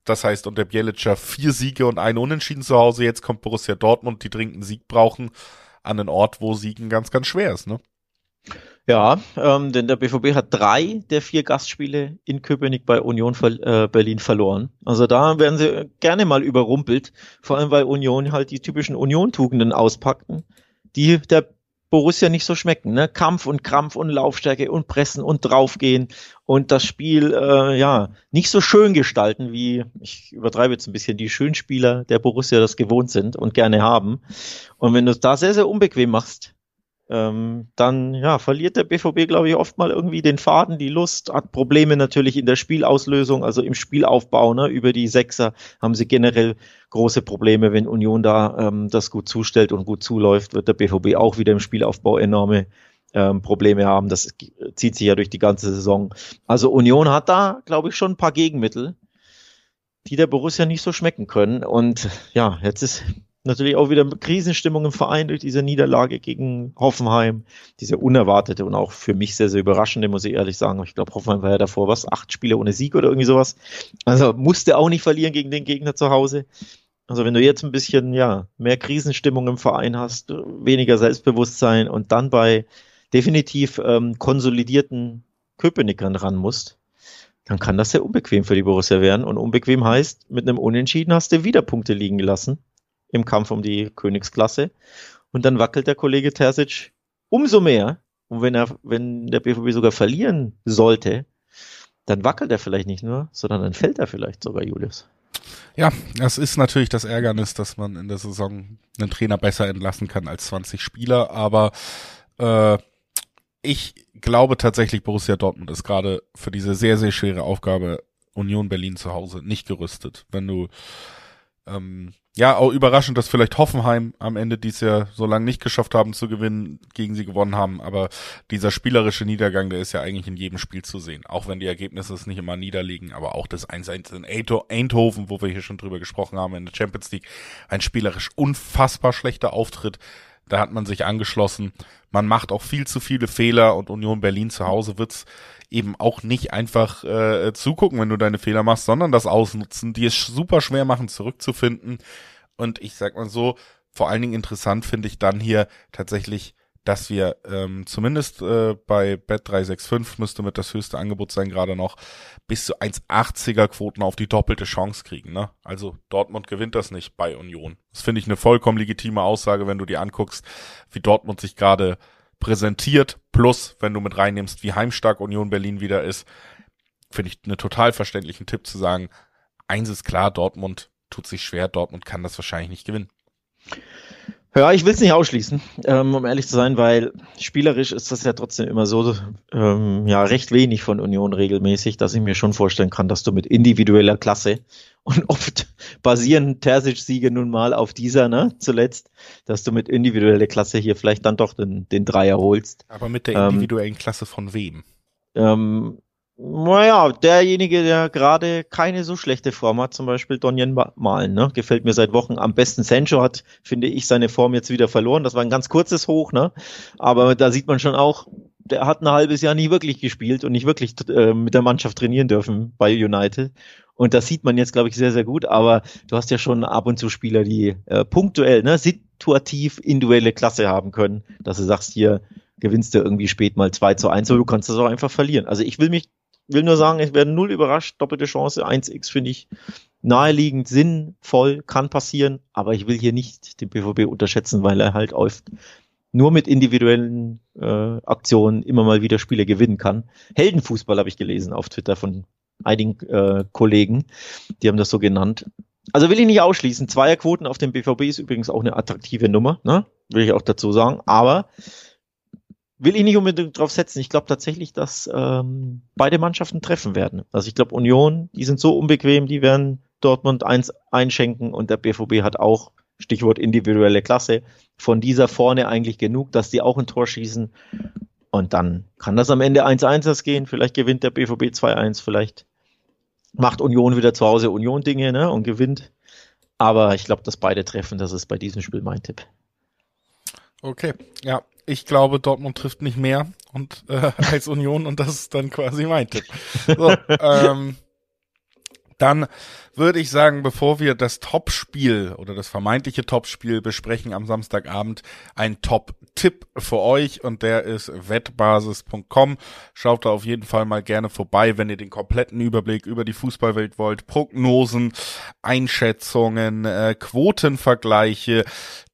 Das heißt, unter Bielica vier Siege und ein Unentschieden zu Hause. Jetzt kommt Borussia Dortmund, die dringend Sieg brauchen, an einen Ort, wo Siegen ganz, ganz schwer ist, ne? Ja, ähm, denn der BVB hat drei der vier Gastspiele in Köpenick bei Union äh, Berlin verloren. Also da werden sie gerne mal überrumpelt, vor allem weil Union halt die typischen Union-Tugenden auspackten, die der Borussia nicht so schmecken. Ne? Kampf und Krampf und Laufstärke und Pressen und draufgehen und das Spiel äh, ja nicht so schön gestalten, wie ich übertreibe jetzt ein bisschen die Schönspieler der Borussia das gewohnt sind und gerne haben. Und wenn du es da sehr, sehr unbequem machst, ähm, dann ja, verliert der BVB, glaube ich, oft mal irgendwie den Faden, die Lust, hat Probleme natürlich in der Spielauslösung, also im Spielaufbau, ne, über die Sechser haben sie generell große Probleme. Wenn Union da ähm, das gut zustellt und gut zuläuft, wird der BVB auch wieder im Spielaufbau enorme ähm, Probleme haben. Das zieht sich ja durch die ganze Saison. Also Union hat da, glaube ich, schon ein paar Gegenmittel, die der Borussia nicht so schmecken können. Und ja, jetzt ist natürlich auch wieder Krisenstimmung im Verein durch diese Niederlage gegen Hoffenheim. Diese unerwartete und auch für mich sehr, sehr überraschende, muss ich ehrlich sagen. Ich glaube, Hoffenheim war ja davor was, acht Spiele ohne Sieg oder irgendwie sowas. Also musste auch nicht verlieren gegen den Gegner zu Hause. Also wenn du jetzt ein bisschen, ja, mehr Krisenstimmung im Verein hast, weniger Selbstbewusstsein und dann bei definitiv ähm, konsolidierten Köpenickern ran musst, dann kann das sehr unbequem für die Borussia werden. Und unbequem heißt, mit einem Unentschieden hast du wieder Punkte liegen gelassen im Kampf um die Königsklasse. Und dann wackelt der Kollege Terzic umso mehr. Und wenn er, wenn der BVB sogar verlieren sollte, dann wackelt er vielleicht nicht nur, sondern dann fällt er vielleicht sogar, Julius. Ja, das ist natürlich das Ärgernis, dass man in der Saison einen Trainer besser entlassen kann als 20 Spieler, aber äh, ich glaube tatsächlich, Borussia Dortmund ist gerade für diese sehr, sehr schwere Aufgabe Union Berlin zu Hause nicht gerüstet. Wenn du ähm, ja, auch überraschend, dass vielleicht Hoffenheim am Ende dies Jahr so lange nicht geschafft haben zu gewinnen, gegen sie gewonnen haben. Aber dieser spielerische Niedergang, der ist ja eigentlich in jedem Spiel zu sehen. Auch wenn die Ergebnisse es nicht immer niederliegen, aber auch das 1-1 in Eindhoven, wo wir hier schon drüber gesprochen haben, in der Champions League, ein spielerisch unfassbar schlechter Auftritt. Da hat man sich angeschlossen. Man macht auch viel zu viele Fehler und Union Berlin zu Hause wird's eben auch nicht einfach äh, zugucken, wenn du deine Fehler machst, sondern das ausnutzen, die es super schwer machen, zurückzufinden. Und ich sag mal so, vor allen Dingen interessant finde ich dann hier tatsächlich, dass wir ähm, zumindest äh, bei Bet 365 müsste mit das höchste Angebot sein gerade noch bis zu 1,80er Quoten auf die doppelte Chance kriegen. Ne? Also Dortmund gewinnt das nicht bei Union. Das finde ich eine vollkommen legitime Aussage, wenn du dir anguckst, wie Dortmund sich gerade präsentiert, plus wenn du mit reinnimmst, wie heimstark Union Berlin wieder ist, finde ich einen total verständlichen Tipp zu sagen, eins ist klar, Dortmund tut sich schwer, Dortmund kann das wahrscheinlich nicht gewinnen. Ja, ich will es nicht ausschließen, ähm, um ehrlich zu sein, weil spielerisch ist das ja trotzdem immer so, ähm, ja, recht wenig von Union regelmäßig, dass ich mir schon vorstellen kann, dass du mit individueller Klasse und oft basieren Terzic-Siege nun mal auf dieser, ne, zuletzt, dass du mit individueller Klasse hier vielleicht dann doch den, den Dreier holst. Aber mit der ähm, individuellen ähm, Klasse von wem? Ähm, naja, derjenige, der gerade keine so schlechte Form hat, zum Beispiel Donjen Malen, ne? gefällt mir seit Wochen am besten. Sancho hat, finde ich, seine Form jetzt wieder verloren. Das war ein ganz kurzes Hoch, ne? Aber da sieht man schon auch, der hat ein halbes Jahr nie wirklich gespielt und nicht wirklich äh, mit der Mannschaft trainieren dürfen bei United. Und das sieht man jetzt, glaube ich, sehr, sehr gut. Aber du hast ja schon ab und zu Spieler, die äh, punktuell, ne, situativ individuelle Klasse haben können, dass du sagst, hier gewinnst du irgendwie spät mal 2 zu 1, aber du kannst das auch einfach verlieren. Also ich will mich will nur sagen, ich werde null überrascht. Doppelte Chance, 1x finde ich naheliegend, sinnvoll, kann passieren, aber ich will hier nicht den BVB unterschätzen, weil er halt oft nur mit individuellen äh, Aktionen immer mal wieder Spiele gewinnen kann. Heldenfußball habe ich gelesen auf Twitter von einigen äh, Kollegen, die haben das so genannt. Also will ich nicht ausschließen. Zweierquoten auf dem BVB ist übrigens auch eine attraktive Nummer, ne? will ich auch dazu sagen. Aber will ich nicht unbedingt drauf setzen. Ich glaube tatsächlich, dass ähm, beide Mannschaften treffen werden. Also ich glaube, Union, die sind so unbequem, die werden Dortmund eins einschenken und der BVB hat auch, Stichwort individuelle Klasse, von dieser vorne eigentlich genug, dass die auch ein Tor schießen. Und dann kann das am Ende 1-1 gehen. Vielleicht gewinnt der BVB 2-1, vielleicht macht Union wieder zu Hause Union-Dinge ne, und gewinnt. Aber ich glaube, dass beide treffen, das ist bei diesem Spiel mein Tipp. Okay, ja, ich glaube, Dortmund trifft nicht mehr und äh, als Union und das ist dann quasi mein Tipp. So, ähm, dann würde ich sagen, bevor wir das Topspiel oder das vermeintliche Topspiel besprechen am Samstagabend, ein Top-Tipp für euch und der ist wettbasis.com. Schaut da auf jeden Fall mal gerne vorbei, wenn ihr den kompletten Überblick über die Fußballwelt wollt. Prognosen, Einschätzungen, äh, Quotenvergleiche,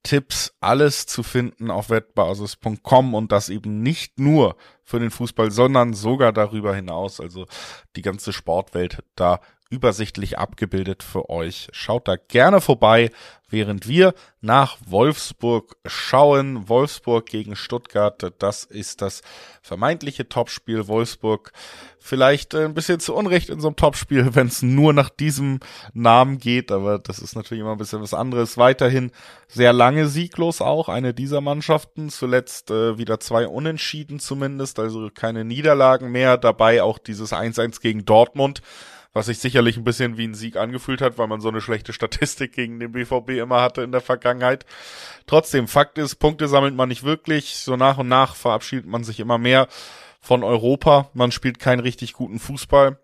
Tipps, alles zu finden auf wettbasis.com und das eben nicht nur für den Fußball, sondern sogar darüber hinaus. Also die ganze Sportwelt, da übersichtlich abgebildet für euch. Schaut da gerne vorbei, während wir nach Wolfsburg schauen. Wolfsburg gegen Stuttgart, das ist das vermeintliche Topspiel. Wolfsburg vielleicht ein bisschen zu Unrecht in so einem Topspiel, wenn es nur nach diesem Namen geht, aber das ist natürlich immer ein bisschen was anderes. Weiterhin sehr lange sieglos auch, eine dieser Mannschaften. Zuletzt äh, wieder zwei Unentschieden zumindest, also keine Niederlagen mehr. Dabei auch dieses 1-1 gegen Dortmund was sich sicherlich ein bisschen wie ein Sieg angefühlt hat, weil man so eine schlechte Statistik gegen den BVB immer hatte in der Vergangenheit. Trotzdem, Fakt ist, Punkte sammelt man nicht wirklich. So nach und nach verabschiedet man sich immer mehr von Europa. Man spielt keinen richtig guten Fußball.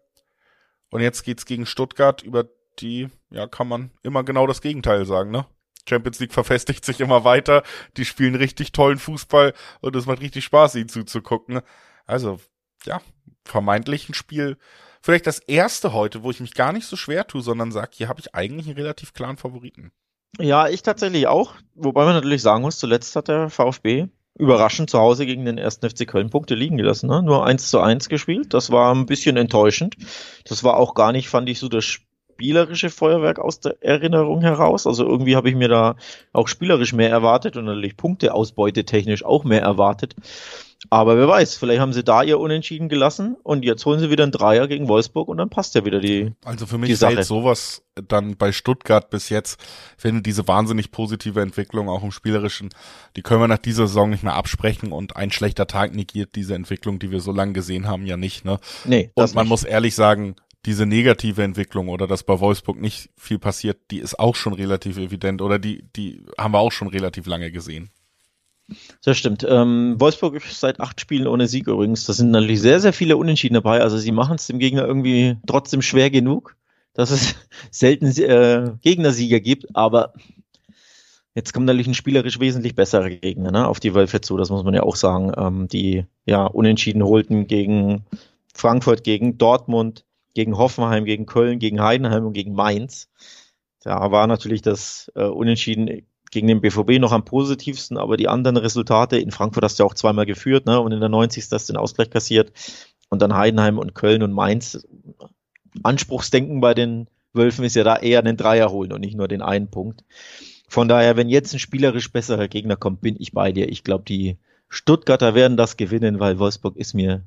Und jetzt geht's gegen Stuttgart, über die, ja, kann man immer genau das Gegenteil sagen, ne? Champions League verfestigt sich immer weiter. Die spielen richtig tollen Fußball und es macht richtig Spaß, ihnen zuzugucken. Also, ja, vermeintlich ein Spiel, vielleicht das erste heute, wo ich mich gar nicht so schwer tue, sondern sage, hier habe ich eigentlich einen relativ klaren Favoriten. Ja, ich tatsächlich auch. Wobei man natürlich sagen muss, zuletzt hat der VfB überraschend zu Hause gegen den ersten FC Köln Punkte liegen gelassen. Ne? Nur eins zu eins gespielt. Das war ein bisschen enttäuschend. Das war auch gar nicht, fand ich, so das spielerische Feuerwerk aus der Erinnerung heraus. Also irgendwie habe ich mir da auch spielerisch mehr erwartet und natürlich Punkteausbeute technisch auch mehr erwartet. Aber wer weiß, vielleicht haben sie da ihr Unentschieden gelassen und jetzt holen sie wieder einen Dreier gegen Wolfsburg und dann passt ja wieder die. Also für mich fällt sowas dann bei Stuttgart bis jetzt, finde diese wahnsinnig positive Entwicklung auch im Spielerischen, die können wir nach dieser Saison nicht mehr absprechen und ein schlechter Tag negiert diese Entwicklung, die wir so lange gesehen haben, ja nicht, ne? Nee. Und man nicht. muss ehrlich sagen, diese negative Entwicklung oder dass bei Wolfsburg nicht viel passiert, die ist auch schon relativ evident oder die, die haben wir auch schon relativ lange gesehen. Das stimmt. Ähm, Wolfsburg ist seit acht Spielen ohne Sieg übrigens. Da sind natürlich sehr, sehr viele Unentschieden dabei. Also sie machen es dem Gegner irgendwie trotzdem schwer genug, dass es selten äh, Gegnersieger gibt. Aber jetzt kommt natürlich ein spielerisch wesentlich besserer Gegner ne, auf die Wölfe zu. Das muss man ja auch sagen. Ähm, die ja Unentschieden holten gegen Frankfurt, gegen Dortmund, gegen Hoffenheim, gegen Köln, gegen Heidenheim und gegen Mainz. Da war natürlich das äh, Unentschieden gegen den BVB noch am positivsten, aber die anderen Resultate, in Frankfurt hast du ja auch zweimal geführt, ne? Und in der 90. hast du den Ausgleich kassiert. Und dann Heidenheim und Köln und Mainz. Anspruchsdenken bei den Wölfen ist ja da eher einen Dreier holen und nicht nur den einen Punkt. Von daher, wenn jetzt ein spielerisch besserer Gegner kommt, bin ich bei dir. Ich glaube, die Stuttgarter werden das gewinnen, weil Wolfsburg ist mir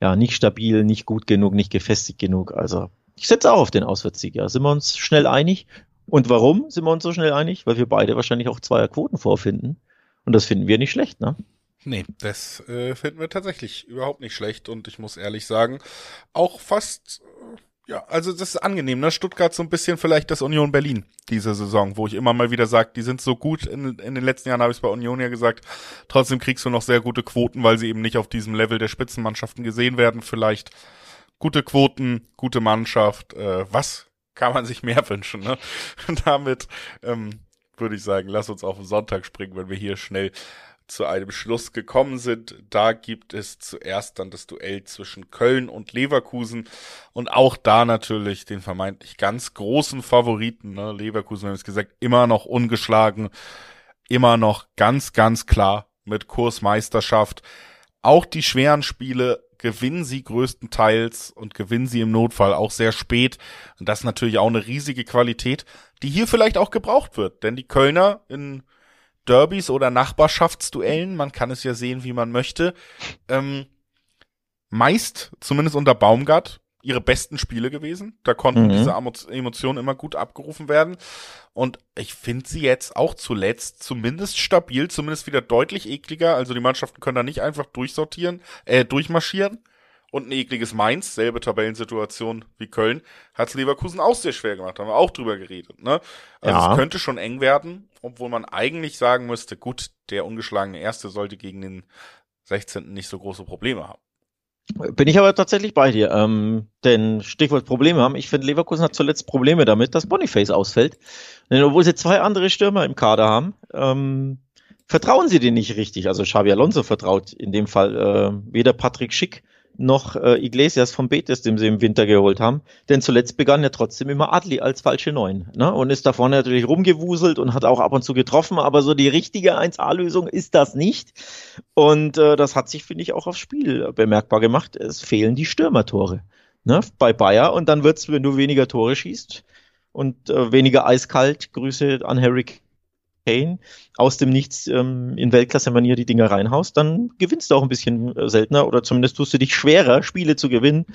ja nicht stabil, nicht gut genug, nicht gefestigt genug. Also ich setze auch auf den Auswärtssieg. Ja. Sind wir uns schnell einig? Und warum sind wir uns so schnell einig? Weil wir beide wahrscheinlich auch zweier Quoten vorfinden. Und das finden wir nicht schlecht, ne? Nee, das äh, finden wir tatsächlich überhaupt nicht schlecht. Und ich muss ehrlich sagen, auch fast, äh, ja, also das ist angenehm, ne? Stuttgart so ein bisschen vielleicht das Union Berlin diese Saison, wo ich immer mal wieder sage, die sind so gut. In, in den letzten Jahren habe ich es bei Union ja gesagt. Trotzdem kriegst du noch sehr gute Quoten, weil sie eben nicht auf diesem Level der Spitzenmannschaften gesehen werden. Vielleicht gute Quoten, gute Mannschaft. Äh, was kann man sich mehr wünschen. Ne? Damit ähm, würde ich sagen, lass uns auf den Sonntag springen, wenn wir hier schnell zu einem Schluss gekommen sind. Da gibt es zuerst dann das Duell zwischen Köln und Leverkusen und auch da natürlich den vermeintlich ganz großen Favoriten. Ne? Leverkusen, wir haben es gesagt, immer noch ungeschlagen, immer noch ganz, ganz klar mit Kursmeisterschaft. Auch die schweren Spiele gewinnen sie größtenteils und gewinnen sie im Notfall auch sehr spät. Und das ist natürlich auch eine riesige Qualität, die hier vielleicht auch gebraucht wird. Denn die Kölner in Derbys oder Nachbarschaftsduellen, man kann es ja sehen, wie man möchte, ähm, meist, zumindest unter Baumgart, ihre besten Spiele gewesen. Da konnten mhm. diese Emotionen immer gut abgerufen werden. Und ich finde sie jetzt auch zuletzt zumindest stabil, zumindest wieder deutlich ekliger. Also die Mannschaften können da nicht einfach durchsortieren, äh, durchmarschieren. Und ein ekliges Mainz, selbe Tabellensituation wie Köln, hat's Leverkusen auch sehr schwer gemacht, haben wir auch drüber geredet. Ne? Also ja. es könnte schon eng werden, obwohl man eigentlich sagen müsste, gut, der ungeschlagene Erste sollte gegen den 16. nicht so große Probleme haben. Bin ich aber tatsächlich bei dir. Ähm, denn Stichwort Probleme haben. Ich finde, Leverkusen hat zuletzt Probleme damit, dass Boniface ausfällt. Denn obwohl sie zwei andere Stürmer im Kader haben, ähm, vertrauen sie denen nicht richtig. Also Xavi Alonso vertraut in dem Fall äh, weder Patrick Schick noch äh, Iglesias vom Betis, dem sie im Winter geholt haben. Denn zuletzt begann ja trotzdem immer Adli als falsche Neun. Ne? Und ist da vorne natürlich rumgewuselt und hat auch ab und zu getroffen, aber so die richtige 1A-Lösung ist das nicht. Und äh, das hat sich, finde ich, auch aufs Spiel bemerkbar gemacht. Es fehlen die Stürmertore. ne, bei Bayer und dann wird's, wenn du weniger Tore schießt und äh, weniger eiskalt, Grüße an Harry Kane, aus dem Nichts ähm, in Weltklasse-Manier die Dinger reinhaust, dann gewinnst du auch ein bisschen äh, seltener oder zumindest tust du dich schwerer, Spiele zu gewinnen.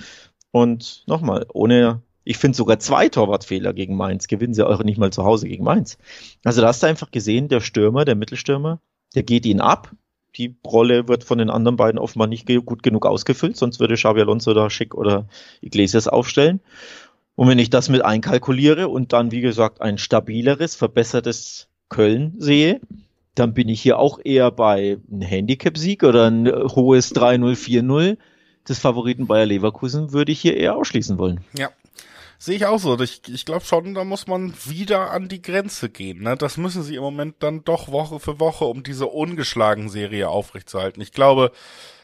Und nochmal, ohne, ich finde sogar zwei Torwartfehler gegen Mainz, gewinnen sie auch nicht mal zu Hause gegen Mainz. Also da hast du einfach gesehen, der Stürmer, der Mittelstürmer, der geht ihn ab, die Rolle wird von den anderen beiden offenbar nicht gut genug ausgefüllt, sonst würde Xabi Alonso da Schick oder Iglesias aufstellen. Und wenn ich das mit einkalkuliere und dann, wie gesagt, ein stabileres, verbessertes Köln sehe, dann bin ich hier auch eher bei einem Handicap-Sieg oder ein hohes 3-0, 4-0 des Favoriten Bayer Leverkusen würde ich hier eher ausschließen wollen. Ja, Sehe ich auch so. Ich, ich glaube schon, da muss man wieder an die Grenze gehen. Ne? Das müssen sie im Moment dann doch Woche für Woche, um diese ungeschlagen Serie aufrechtzuerhalten. Ich glaube,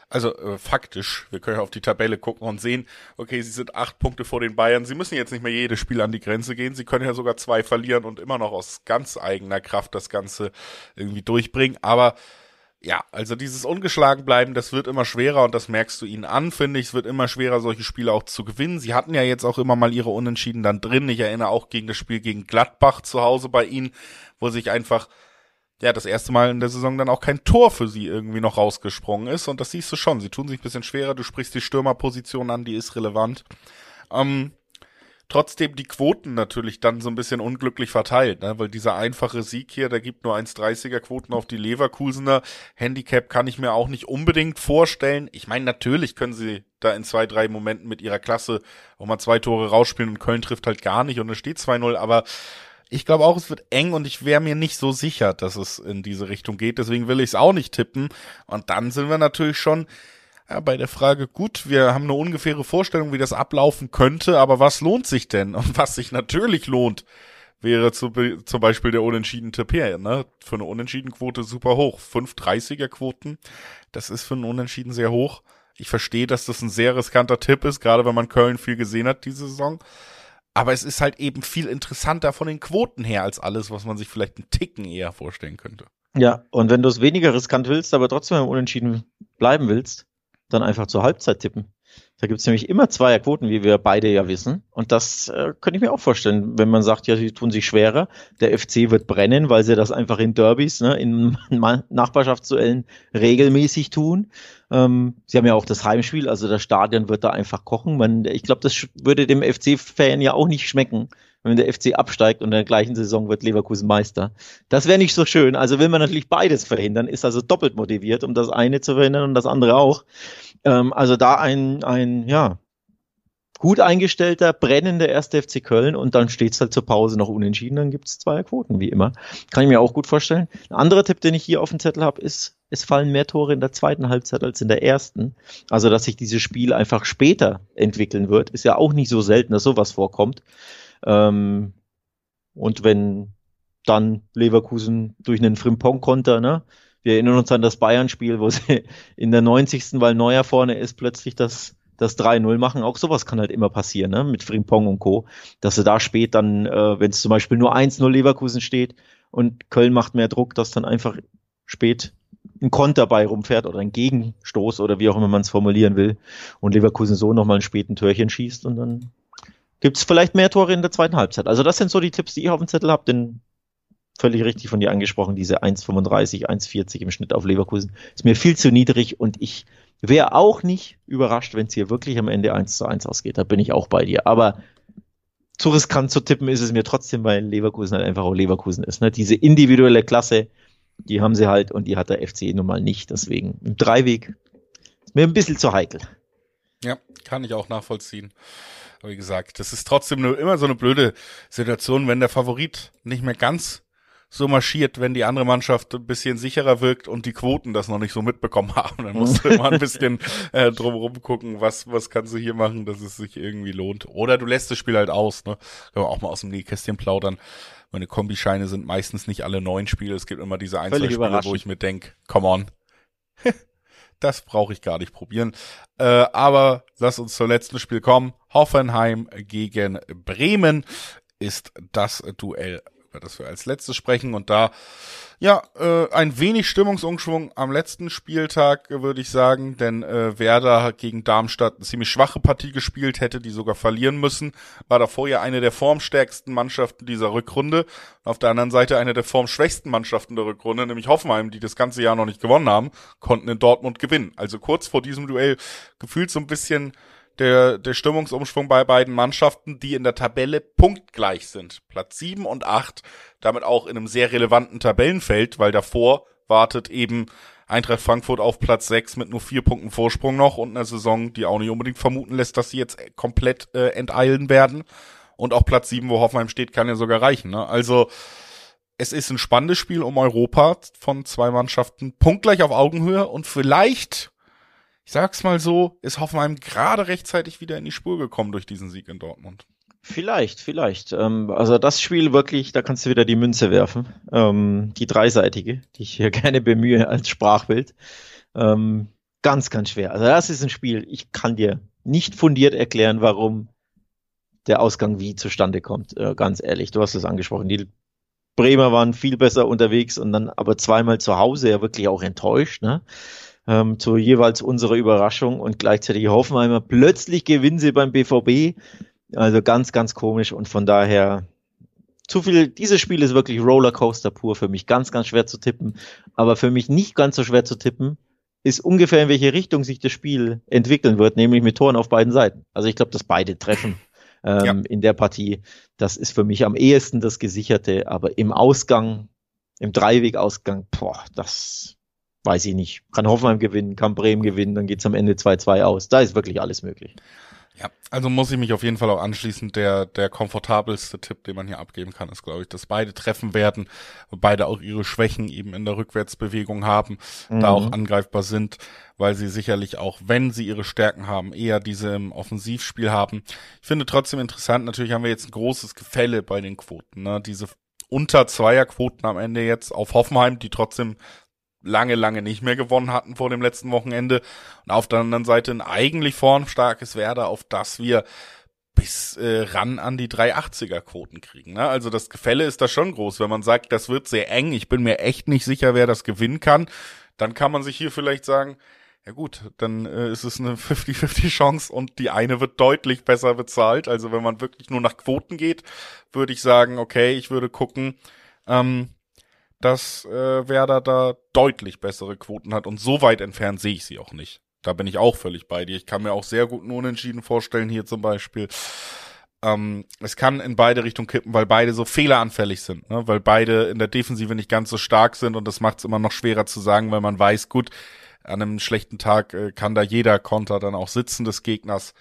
also äh, faktisch, wir können auf die Tabelle gucken und sehen, okay, sie sind acht Punkte vor den Bayern. Sie müssen jetzt nicht mehr jedes Spiel an die Grenze gehen. Sie können ja sogar zwei verlieren und immer noch aus ganz eigener Kraft das Ganze irgendwie durchbringen. Aber ja, also dieses ungeschlagen bleiben, das wird immer schwerer und das merkst du ihnen an, finde ich. Es wird immer schwerer, solche Spiele auch zu gewinnen. Sie hatten ja jetzt auch immer mal ihre Unentschieden dann drin. Ich erinnere auch gegen das Spiel gegen Gladbach zu Hause bei ihnen, wo sich einfach, ja, das erste Mal in der Saison dann auch kein Tor für sie irgendwie noch rausgesprungen ist. Und das siehst du schon. Sie tun sich ein bisschen schwerer. Du sprichst die Stürmerposition an, die ist relevant. Ähm, trotzdem die Quoten natürlich dann so ein bisschen unglücklich verteilt, ne? weil dieser einfache Sieg hier, der gibt nur 1,30er Quoten auf die Leverkusener. Handicap kann ich mir auch nicht unbedingt vorstellen. Ich meine, natürlich können sie da in zwei, drei Momenten mit ihrer Klasse auch mal zwei Tore rausspielen und Köln trifft halt gar nicht und es steht 2-0, aber ich glaube auch, es wird eng und ich wäre mir nicht so sicher, dass es in diese Richtung geht. Deswegen will ich es auch nicht tippen. Und dann sind wir natürlich schon ja, bei der Frage, gut, wir haben eine ungefähre Vorstellung, wie das ablaufen könnte, aber was lohnt sich denn? Und was sich natürlich lohnt, wäre zu, zum Beispiel der unentschieden Tipp hier, ne? Für eine Unentschieden-Quote super hoch. 5,30er Quoten, das ist für einen Unentschieden sehr hoch. Ich verstehe, dass das ein sehr riskanter Tipp ist, gerade wenn man Köln viel gesehen hat diese Saison. Aber es ist halt eben viel interessanter von den Quoten her als alles, was man sich vielleicht einen Ticken eher vorstellen könnte. Ja, und wenn du es weniger riskant willst, aber trotzdem im Unentschieden bleiben willst, dann einfach zur Halbzeit tippen. Da gibt's nämlich immer Zweierquoten, wie wir beide ja wissen. Und das äh, könnte ich mir auch vorstellen, wenn man sagt, ja, sie tun sich schwerer. Der FC wird brennen, weil sie das einfach in Derbys, ne, in Nachbarschaftsduellen regelmäßig tun. Ähm, sie haben ja auch das Heimspiel, also das Stadion wird da einfach kochen. Man, ich glaube, das würde dem FC-Fan ja auch nicht schmecken, wenn der FC absteigt und in der gleichen Saison wird Leverkusen Meister. Das wäre nicht so schön. Also will man natürlich beides verhindern, ist also doppelt motiviert, um das eine zu verhindern und das andere auch. Ähm, also da ein, ein, ja, gut eingestellter, brennender 1. FC Köln und dann steht's halt zur Pause noch unentschieden, dann gibt's zwei Quoten, wie immer. Kann ich mir auch gut vorstellen. Ein anderer Tipp, den ich hier auf dem Zettel habe, ist, es fallen mehr Tore in der zweiten Halbzeit als in der ersten. Also, dass sich dieses Spiel einfach später entwickeln wird, ist ja auch nicht so selten, dass sowas vorkommt. Ähm, und wenn dann Leverkusen durch einen Frimpong-Konter, ne, wir erinnern uns an das Bayern-Spiel, wo sie in der 90. weil Neuer vorne ist, plötzlich das, das 3-0 machen. Auch sowas kann halt immer passieren, ne? mit Frimpong und Co. Dass sie da spät dann, äh, wenn es zum Beispiel nur 1-0 Leverkusen steht und Köln macht mehr Druck, dass dann einfach spät ein Konter bei rumfährt oder ein Gegenstoß oder wie auch immer man es formulieren will und Leverkusen so nochmal ein späten Törchen schießt und dann gibt's vielleicht mehr Tore in der zweiten Halbzeit. Also das sind so die Tipps, die ich auf dem Zettel habe, denn völlig richtig von dir angesprochen, diese 1,35, 1,40 im Schnitt auf Leverkusen. Ist mir viel zu niedrig und ich wäre auch nicht überrascht, wenn es hier wirklich am Ende 1 zu 1 ausgeht. Da bin ich auch bei dir. Aber zu riskant zu tippen ist es mir trotzdem, weil Leverkusen halt einfach auch Leverkusen ist. Ne? Diese individuelle Klasse, die haben sie halt und die hat der FC nun mal nicht. Deswegen im Dreiweg ist mir ein bisschen zu heikel. Ja, kann ich auch nachvollziehen. Aber wie gesagt, das ist trotzdem nur immer so eine blöde Situation, wenn der Favorit nicht mehr ganz so marschiert, wenn die andere Mannschaft ein bisschen sicherer wirkt und die Quoten das noch nicht so mitbekommen haben. Dann musst du immer ein bisschen äh, drumherum gucken, was, was kannst du hier machen, dass es sich irgendwie lohnt. Oder du lässt das Spiel halt aus, ne? Können wir auch mal aus dem Nähkästchen plaudern. Meine Kombischeine sind meistens nicht alle neun Spiele. Es gibt immer diese Einzelspiele, wo ich mir denk, come on. das brauche ich gar nicht probieren. Äh, aber lass uns zum letzten Spiel kommen. Hoffenheim gegen Bremen ist das Duell über das wir als letztes sprechen. Und da, ja, äh, ein wenig Stimmungsumschwung am letzten Spieltag, würde ich sagen, denn äh, Werder hat gegen Darmstadt eine ziemlich schwache Partie gespielt, hätte die sogar verlieren müssen, war davor ja eine der formstärksten Mannschaften dieser Rückrunde. Auf der anderen Seite eine der formschwächsten Mannschaften der Rückrunde, nämlich Hoffenheim, die das ganze Jahr noch nicht gewonnen haben, konnten in Dortmund gewinnen. Also kurz vor diesem Duell gefühlt so ein bisschen der, der Stimmungsumschwung bei beiden Mannschaften, die in der Tabelle punktgleich sind. Platz sieben und acht, damit auch in einem sehr relevanten Tabellenfeld, weil davor wartet eben Eintracht Frankfurt auf Platz sechs mit nur vier Punkten Vorsprung noch und einer Saison, die auch nicht unbedingt vermuten lässt, dass sie jetzt komplett äh, enteilen werden. Und auch Platz sieben, wo Hoffenheim steht, kann ja sogar reichen. Ne? Also es ist ein spannendes Spiel um Europa von zwei Mannschaften, punktgleich auf Augenhöhe und vielleicht ich sag's mal so, ist Hoffenheim gerade rechtzeitig wieder in die Spur gekommen durch diesen Sieg in Dortmund. Vielleicht, vielleicht. Ähm, also das Spiel wirklich, da kannst du wieder die Münze werfen. Ähm, die dreiseitige, die ich hier gerne bemühe als Sprachbild. Ähm, ganz, ganz schwer. Also das ist ein Spiel, ich kann dir nicht fundiert erklären, warum der Ausgang wie zustande kommt. Äh, ganz ehrlich, du hast es angesprochen. Die Bremer waren viel besser unterwegs und dann aber zweimal zu Hause ja wirklich auch enttäuscht. Ne? Ähm, zu jeweils unserer Überraschung und gleichzeitig Hoffenheimer. Plötzlich gewinnen sie beim BVB. Also ganz, ganz komisch und von daher zu viel. Dieses Spiel ist wirklich Rollercoaster pur für mich. Ganz, ganz schwer zu tippen. Aber für mich nicht ganz so schwer zu tippen ist ungefähr in welche Richtung sich das Spiel entwickeln wird, nämlich mit Toren auf beiden Seiten. Also ich glaube, dass beide treffen ähm, ja. in der Partie. Das ist für mich am ehesten das Gesicherte, aber im Ausgang, im Dreiwegausgang, boah, das weiß ich nicht, kann Hoffenheim gewinnen, kann Bremen gewinnen, dann geht's am Ende 2-2 aus. Da ist wirklich alles möglich. Ja, also muss ich mich auf jeden Fall auch anschließen. Der, der komfortabelste Tipp, den man hier abgeben kann, ist, glaube ich, dass beide treffen werden, beide auch ihre Schwächen eben in der Rückwärtsbewegung haben, mhm. da auch angreifbar sind, weil sie sicherlich auch, wenn sie ihre Stärken haben, eher diese im Offensivspiel haben. Ich finde trotzdem interessant, natürlich haben wir jetzt ein großes Gefälle bei den Quoten, ne? Diese unter Zweierquoten am Ende jetzt auf Hoffenheim, die trotzdem lange, lange nicht mehr gewonnen hatten vor dem letzten Wochenende. Und auf der anderen Seite ein eigentlich formstarkes Werder, auf das wir bis äh, ran an die 380er Quoten kriegen. Ne? Also das Gefälle ist da schon groß. Wenn man sagt, das wird sehr eng, ich bin mir echt nicht sicher, wer das gewinnen kann, dann kann man sich hier vielleicht sagen, ja gut, dann äh, ist es eine 50-50 Chance und die eine wird deutlich besser bezahlt. Also wenn man wirklich nur nach Quoten geht, würde ich sagen, okay, ich würde gucken, ähm, dass äh, Werder da deutlich bessere Quoten hat und so weit entfernt sehe ich sie auch nicht. Da bin ich auch völlig bei dir. Ich kann mir auch sehr gut einen Unentschieden vorstellen, hier zum Beispiel. Ähm, es kann in beide Richtungen kippen, weil beide so fehleranfällig sind, ne? weil beide in der Defensive nicht ganz so stark sind und das macht es immer noch schwerer zu sagen, weil man weiß, gut, an einem schlechten Tag äh, kann da jeder Konter dann auch sitzen des Gegners.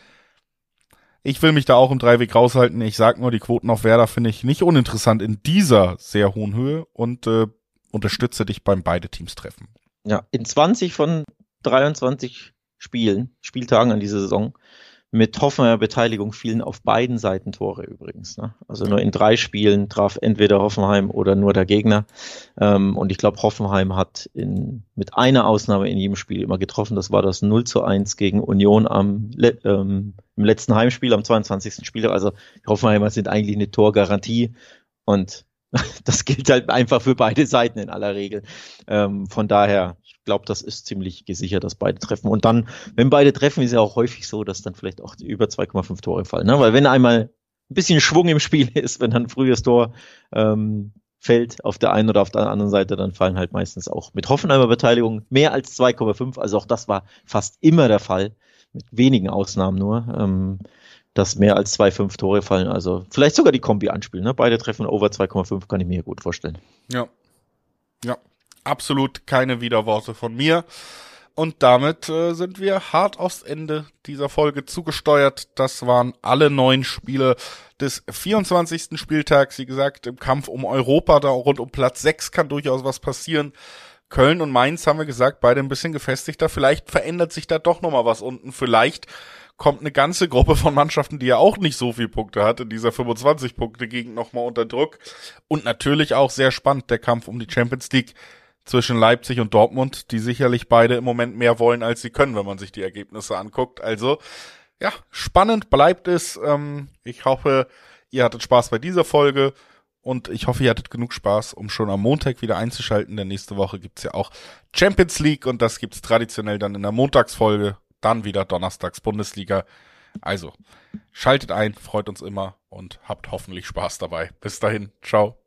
Ich will mich da auch im Dreiweg raushalten. Ich sag nur, die Quoten auf Werder finde ich nicht uninteressant in dieser sehr hohen Höhe und äh, unterstütze dich beim beide Teams treffen. Ja, in 20 von 23 Spielen, Spieltagen an dieser Saison mit Hoffenheimer Beteiligung fielen auf beiden Seiten Tore übrigens. Ne? Also nur in drei Spielen traf entweder Hoffenheim oder nur der Gegner. Ähm, und ich glaube, Hoffenheim hat in, mit einer Ausnahme in jedem Spiel immer getroffen. Das war das 0 zu 1 gegen Union am, ähm, im letzten Heimspiel am 22. Spieltag. Also die Hoffenheimer sind eigentlich eine Torgarantie. Und das gilt halt einfach für beide Seiten in aller Regel. Ähm, von daher, glaube, das ist ziemlich gesichert, dass beide treffen. Und dann, wenn beide treffen, ist ja auch häufig so, dass dann vielleicht auch über 2,5 Tore fallen. Ne? Weil wenn einmal ein bisschen Schwung im Spiel ist, wenn dann ein frühes Tor ähm, fällt auf der einen oder auf der anderen Seite, dann fallen halt meistens auch mit Hoffenheimer Beteiligung mehr als 2,5. Also auch das war fast immer der Fall, mit wenigen Ausnahmen nur. Ähm, dass mehr als 2,5 Tore fallen. Also vielleicht sogar die Kombi anspielen. Ne? Beide treffen over 2,5, kann ich mir gut vorstellen. Ja. Ja, absolut keine Widerworte von mir. Und damit äh, sind wir hart aufs Ende dieser Folge zugesteuert. Das waren alle neun Spiele des 24. Spieltags. Wie gesagt, im Kampf um Europa, da rund um Platz 6 kann durchaus was passieren. Köln und Mainz haben wir gesagt, beide ein bisschen gefestigter. Vielleicht verändert sich da doch nochmal was unten. Vielleicht kommt eine ganze Gruppe von Mannschaften, die ja auch nicht so viel Punkte hat, in dieser 25 Punkte Gegend nochmal unter Druck. Und natürlich auch sehr spannend der Kampf um die Champions League zwischen Leipzig und Dortmund, die sicherlich beide im Moment mehr wollen, als sie können, wenn man sich die Ergebnisse anguckt. Also, ja, spannend bleibt es. Ähm, ich hoffe, ihr hattet Spaß bei dieser Folge und ich hoffe, ihr hattet genug Spaß, um schon am Montag wieder einzuschalten, denn nächste Woche gibt's ja auch Champions League und das gibt's traditionell dann in der Montagsfolge, dann wieder Donnerstags Bundesliga. Also, schaltet ein, freut uns immer und habt hoffentlich Spaß dabei. Bis dahin, ciao.